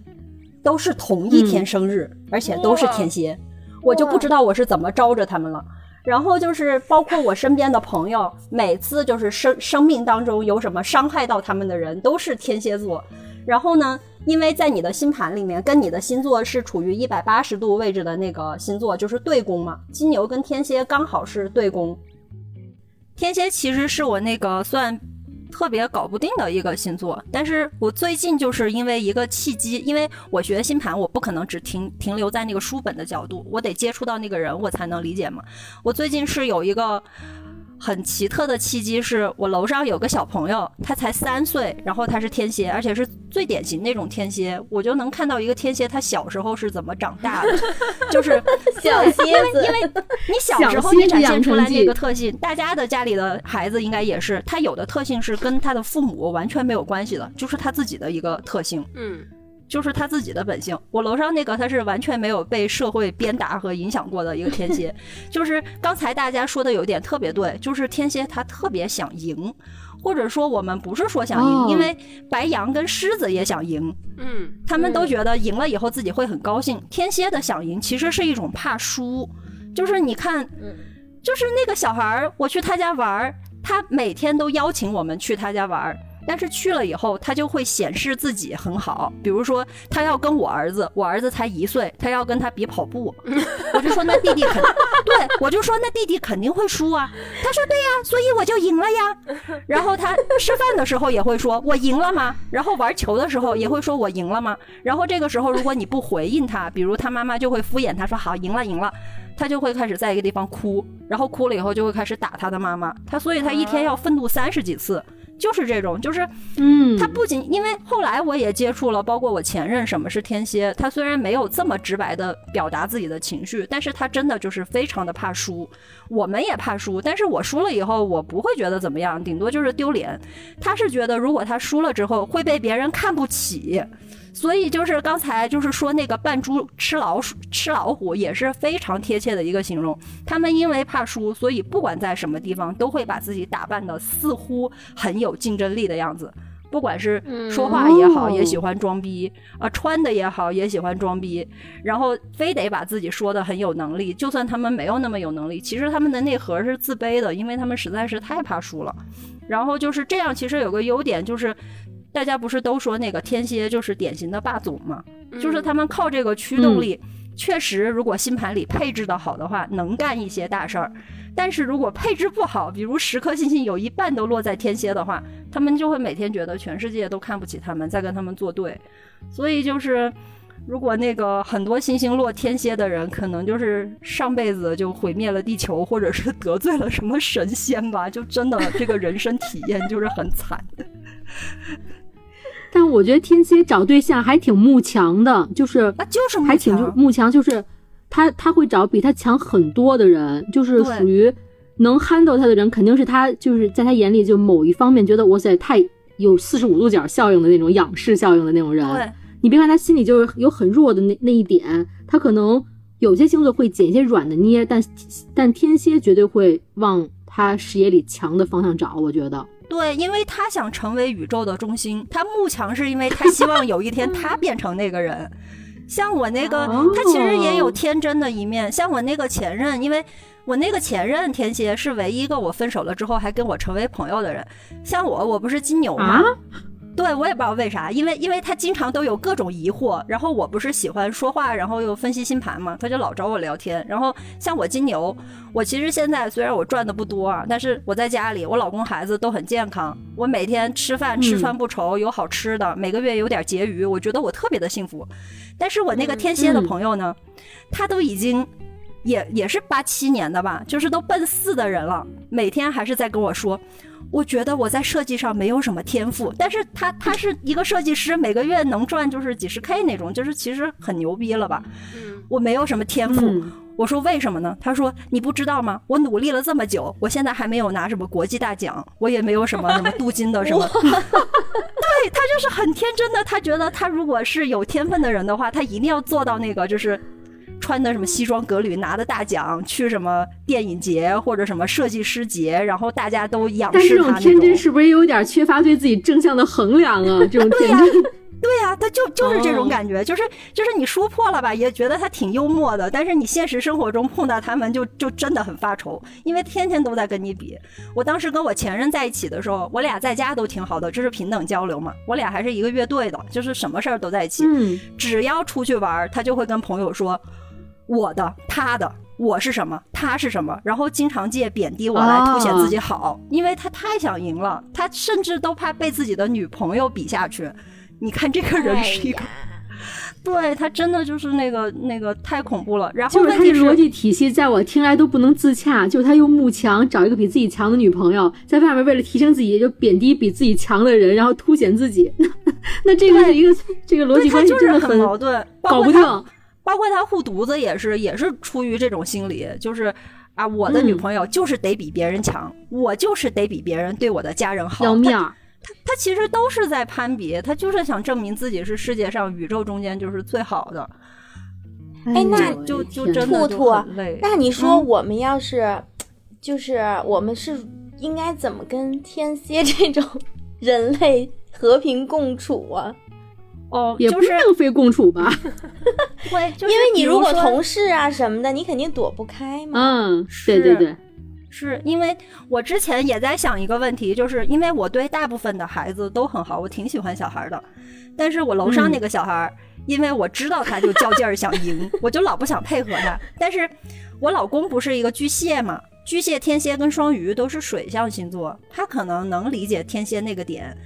都是同一天生日，而且都是天蝎，我就不知道我是怎么招着他们了。然后就是包括我身边的朋友，每次就是生生命当中有什么伤害到他们的人，都是天蝎座。然后呢，因为在你的星盘里面，跟你的星座是处于一百八十度位置的那个星座，就是对宫嘛。金牛跟天蝎刚好是对宫。天蝎其实是我那个算。特别搞不定的一个星座，但是我最近就是因为一个契机，因为我学星盘，我不可能只停停留在那个书本的角度，我得接触到那个人，我才能理解嘛。我最近是有一个。很奇特的契机是我楼上有个小朋友，他才三岁，然后他是天蝎，而且是最典型那种天蝎，我就能看到一个天蝎他小时候是怎么长大的，就是小蝎子，因为你小时候你展现出来那个特性，大家的家里的孩子应该也是，他有的特性是跟他的父母完全没有关系的，就是他自己的一个特性，嗯。就是他自己的本性。我楼上那个他是完全没有被社会鞭打和影响过的一个天蝎。就是刚才大家说的有一点特别对，就是天蝎他特别想赢，或者说我们不是说想赢，因为白羊跟狮子也想赢，嗯，他们都觉得赢了以后自己会很高兴。天蝎的想赢其实是一种怕输，就是你看，就是那个小孩儿，我去他家玩儿，他每天都邀请我们去他家玩儿。但是去了以后，他就会显示自己很好。比如说，他要跟我儿子，我儿子才一岁，他要跟他比跑步，我就说那弟弟肯，对我就说那弟弟肯定会输啊。他说对呀，所以我就赢了呀。然后他吃饭的时候也会说，我赢了吗？然后玩球的时候也会说我赢了吗？然后这个时候如果你不回应他，比如他妈妈就会敷衍他说好赢了赢了，他就会开始在一个地方哭，然后哭了以后就会开始打他的妈妈。他所以他一天要愤怒三十几次。就是这种，就是，嗯，他不仅因为后来我也接触了，包括我前任什么是天蝎，他虽然没有这么直白的表达自己的情绪，但是他真的就是非常的怕输，我们也怕输，但是我输了以后，我不会觉得怎么样，顶多就是丢脸，他是觉得如果他输了之后会被别人看不起。所以就是刚才就是说那个扮猪吃老鼠吃老虎也是非常贴切的一个形容。他们因为怕输，所以不管在什么地方都会把自己打扮的似乎很有竞争力的样子。不管是说话也好，也喜欢装逼啊；穿的也好，也喜欢装逼。然后非得把自己说的很有能力，就算他们没有那么有能力，其实他们的内核是自卑的，因为他们实在是太怕输了。然后就是这样，其实有个优点就是。大家不是都说那个天蝎就是典型的霸总吗？就是他们靠这个驱动力，确实如果星盘里配置的好的话，能干一些大事儿。但是如果配置不好，比如十颗星星有一半都落在天蝎的话，他们就会每天觉得全世界都看不起他们，在跟他们作对。所以就是，如果那个很多星星落天蝎的人，可能就是上辈子就毁灭了地球，或者是得罪了什么神仙吧，就真的这个人生体验就是很惨。但我觉得天蝎找对象还挺慕强的，就是那，就是还挺就慕强，就是他他会找比他强很多的人，就是属于能 handle 他的人，肯定是他就是在他眼里就某一方面觉得哇塞太有四十五度角效应的那种仰视效应的那种人。对，你别看他心里就是有很弱的那那一点，他可能有些星座会捡一些软的捏，但但天蝎绝对会往他视野里强的方向找，我觉得。对，因为他想成为宇宙的中心，他慕强是因为他希望有一天他变成那个人。像我那个，他其实也有天真的一面。像我那个前任，因为我那个前任天蝎是唯一一个我分手了之后还跟我成为朋友的人。像我，我不是金牛吗？对我也不知道为啥，因为因为他经常都有各种疑惑，然后我不是喜欢说话，然后又分析星盘嘛，他就老找我聊天。然后像我金牛，我其实现在虽然我赚的不多啊，但是我在家里，我老公孩子都很健康，我每天吃饭吃穿不愁，有好吃的，每个月有点结余，我觉得我特别的幸福。但是我那个天蝎的朋友呢，他都已经。也也是八七年的吧，就是都奔四的人了，每天还是在跟我说，我觉得我在设计上没有什么天赋，但是他他是一个设计师，每个月能赚就是几十 K 那种，就是其实很牛逼了吧？我没有什么天赋，我说为什么呢？他说你不知道吗？我努力了这么久，我现在还没有拿什么国际大奖，我也没有什么什么镀金的什么，对他就是很天真的，他觉得他如果是有天分的人的话，他一定要做到那个就是。穿的什么西装革履，拿的大奖，去什么电影节或者什么设计师节，然后大家都仰视他。但这种天真是不是有点缺乏对自己正向的衡量啊？这种天真，对呀，他就就是这种感觉，就是就是你说破了吧，也觉得他挺幽默的，但是你现实生活中碰到他们，就就真的很发愁，因为天天都在跟你比。我当时跟我前任在一起的时候，我俩在家都挺好的，这是平等交流嘛。我俩还是一个乐队的，就是什么事儿都在一起。嗯，只要出去玩，他就会跟朋友说。我的，他的，我是什么，他是什么，然后经常借贬低我来凸显自己好，因为他太想赢了，他甚至都怕被自己的女朋友比下去。你看这个人是一个，对他真的就是那个那个太恐怖了。然后就是他的逻辑体系，在我听来都不能自洽。就他用慕强找一个比自己强的女朋友，在外面为了提升自己，就贬低比自己强的人，然后凸显自己。那这个是一个这个逻辑关系真的很矛盾，搞不定。包括他护犊子也是，也是出于这种心理，就是啊，我的女朋友就是得比别人强，我就是得比别人对我的家人好。要面儿，他他其实都是在攀比，他就是想证明自己是世界上宇宙中间就是最好的。哎，那就就真的兔兔，那你说我们要是，就是我们是应该怎么跟天蝎这种 人类和平共处啊？哦，也不是非共处吧？会，因为你如果同事啊什么的，你肯定躲不开嘛。嗯，对对对，是因为我之前也在想一个问题，就是因为我对大部分的孩子都很好，我挺喜欢小孩的，但是我楼上那个小孩，因为我知道他就较劲儿想赢，我就老不想配合他。但是我老公不是一个巨蟹嘛？巨蟹、天蝎跟双鱼都是水象星座，他可能能理解天蝎那个点。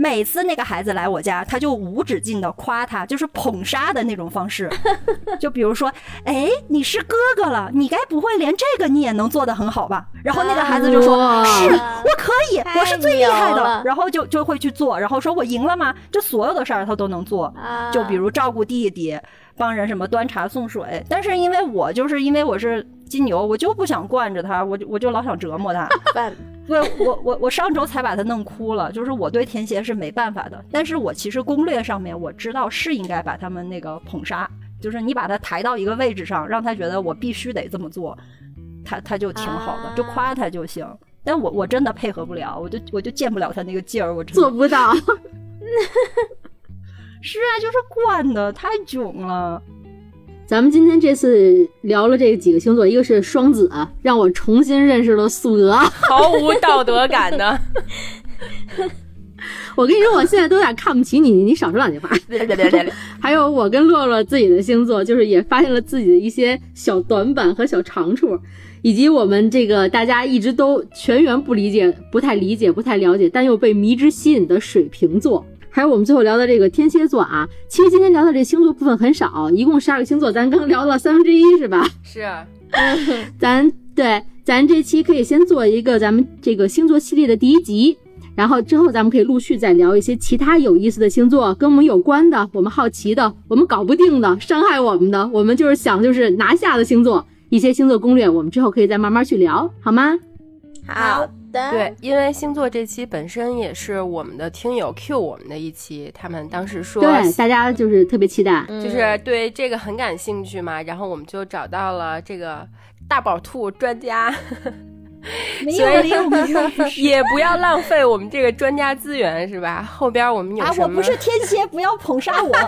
每次那个孩子来我家，他就无止境的夸他，就是捧杀的那种方式。就比如说，哎，你是哥哥了，你该不会连这个你也能做得很好吧？然后那个孩子就说：“是我可以，我是最厉害的。”然后就就会去做，然后说我赢了吗？就所有的事儿他都能做。就比如照顾弟弟，帮人什么端茶送水。但是因为我就是因为我是。金牛，我就不想惯着他，我就我就老想折磨他。对，我我我上周才把他弄哭了。就是我对天蝎是没办法的，但是我其实攻略上面我知道是应该把他们那个捧杀，就是你把他抬到一个位置上，让他觉得我必须得这么做，他他就挺好的，就夸他就行。但我我真的配合不了，我就我就见不了他那个劲儿，我做不到。是啊，就是惯的太囧了。咱们今天这次聊了这几个星座，一个是双子，让我重新认识了素娥，毫无道德感的。我跟你说，我现在都有点看不起你，你少说两句话。还有我跟洛洛自己的星座，就是也发现了自己的一些小短板和小长处，以及我们这个大家一直都全员不理解、不太理解、不太了解，但又被迷之吸引的水瓶座。还有我们最后聊的这个天蝎座啊，其实今天聊的这星座部分很少，一共十二个星座，咱刚聊了三分之一是吧？是，咱对，咱这期可以先做一个咱们这个星座系列的第一集，然后之后咱们可以陆续再聊一些其他有意思的星座，跟我们有关的，我们好奇的，我们搞不定的，伤害我们的，我们就是想就是拿下的星座，一些星座攻略，我们之后可以再慢慢去聊，好吗？好。对，因为星座这期本身也是我们的听友 Q 我们的一期，他们当时说，对大家就是特别期待，就是对这个很感兴趣嘛，然后我们就找到了这个大宝兔专家，所以 也不要浪费我们这个专家资源，是吧？后边我们有什么？我不是天蝎，不要捧杀我。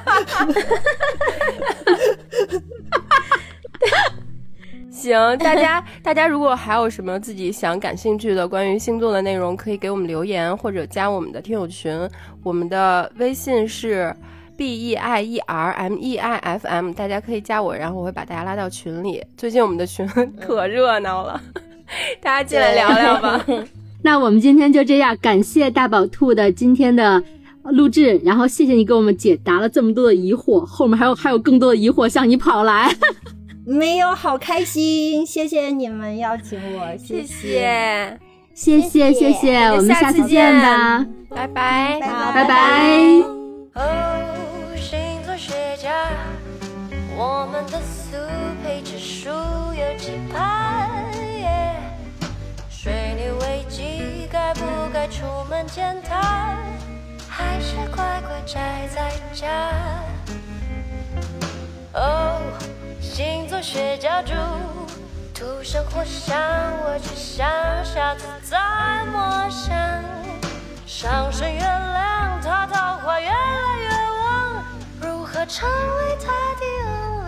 行，大家大家如果还有什么自己想感兴趣的关于星座的内容，可以给我们留言或者加我们的听友群，我们的微信是 b e i e r m e i f m，大家可以加我，然后我会把大家拉到群里。最近我们的群 可热闹了，大家进来聊聊吧。那我们今天就这样，感谢大宝兔的今天的录制，然后谢谢你给我们解答了这么多的疑惑，后面还有还有更多的疑惑向你跑来。没有，好开心，谢谢你们邀请我，谢谢，谢谢。谢谢，我们下次见吧，拜拜。拜拜。水泥危机该不该出门见他？还是乖乖宅在家？哦，星座学家猪，土生火象，我只想下次再默想。上升月亮，他桃花越来越旺，如何成为他的？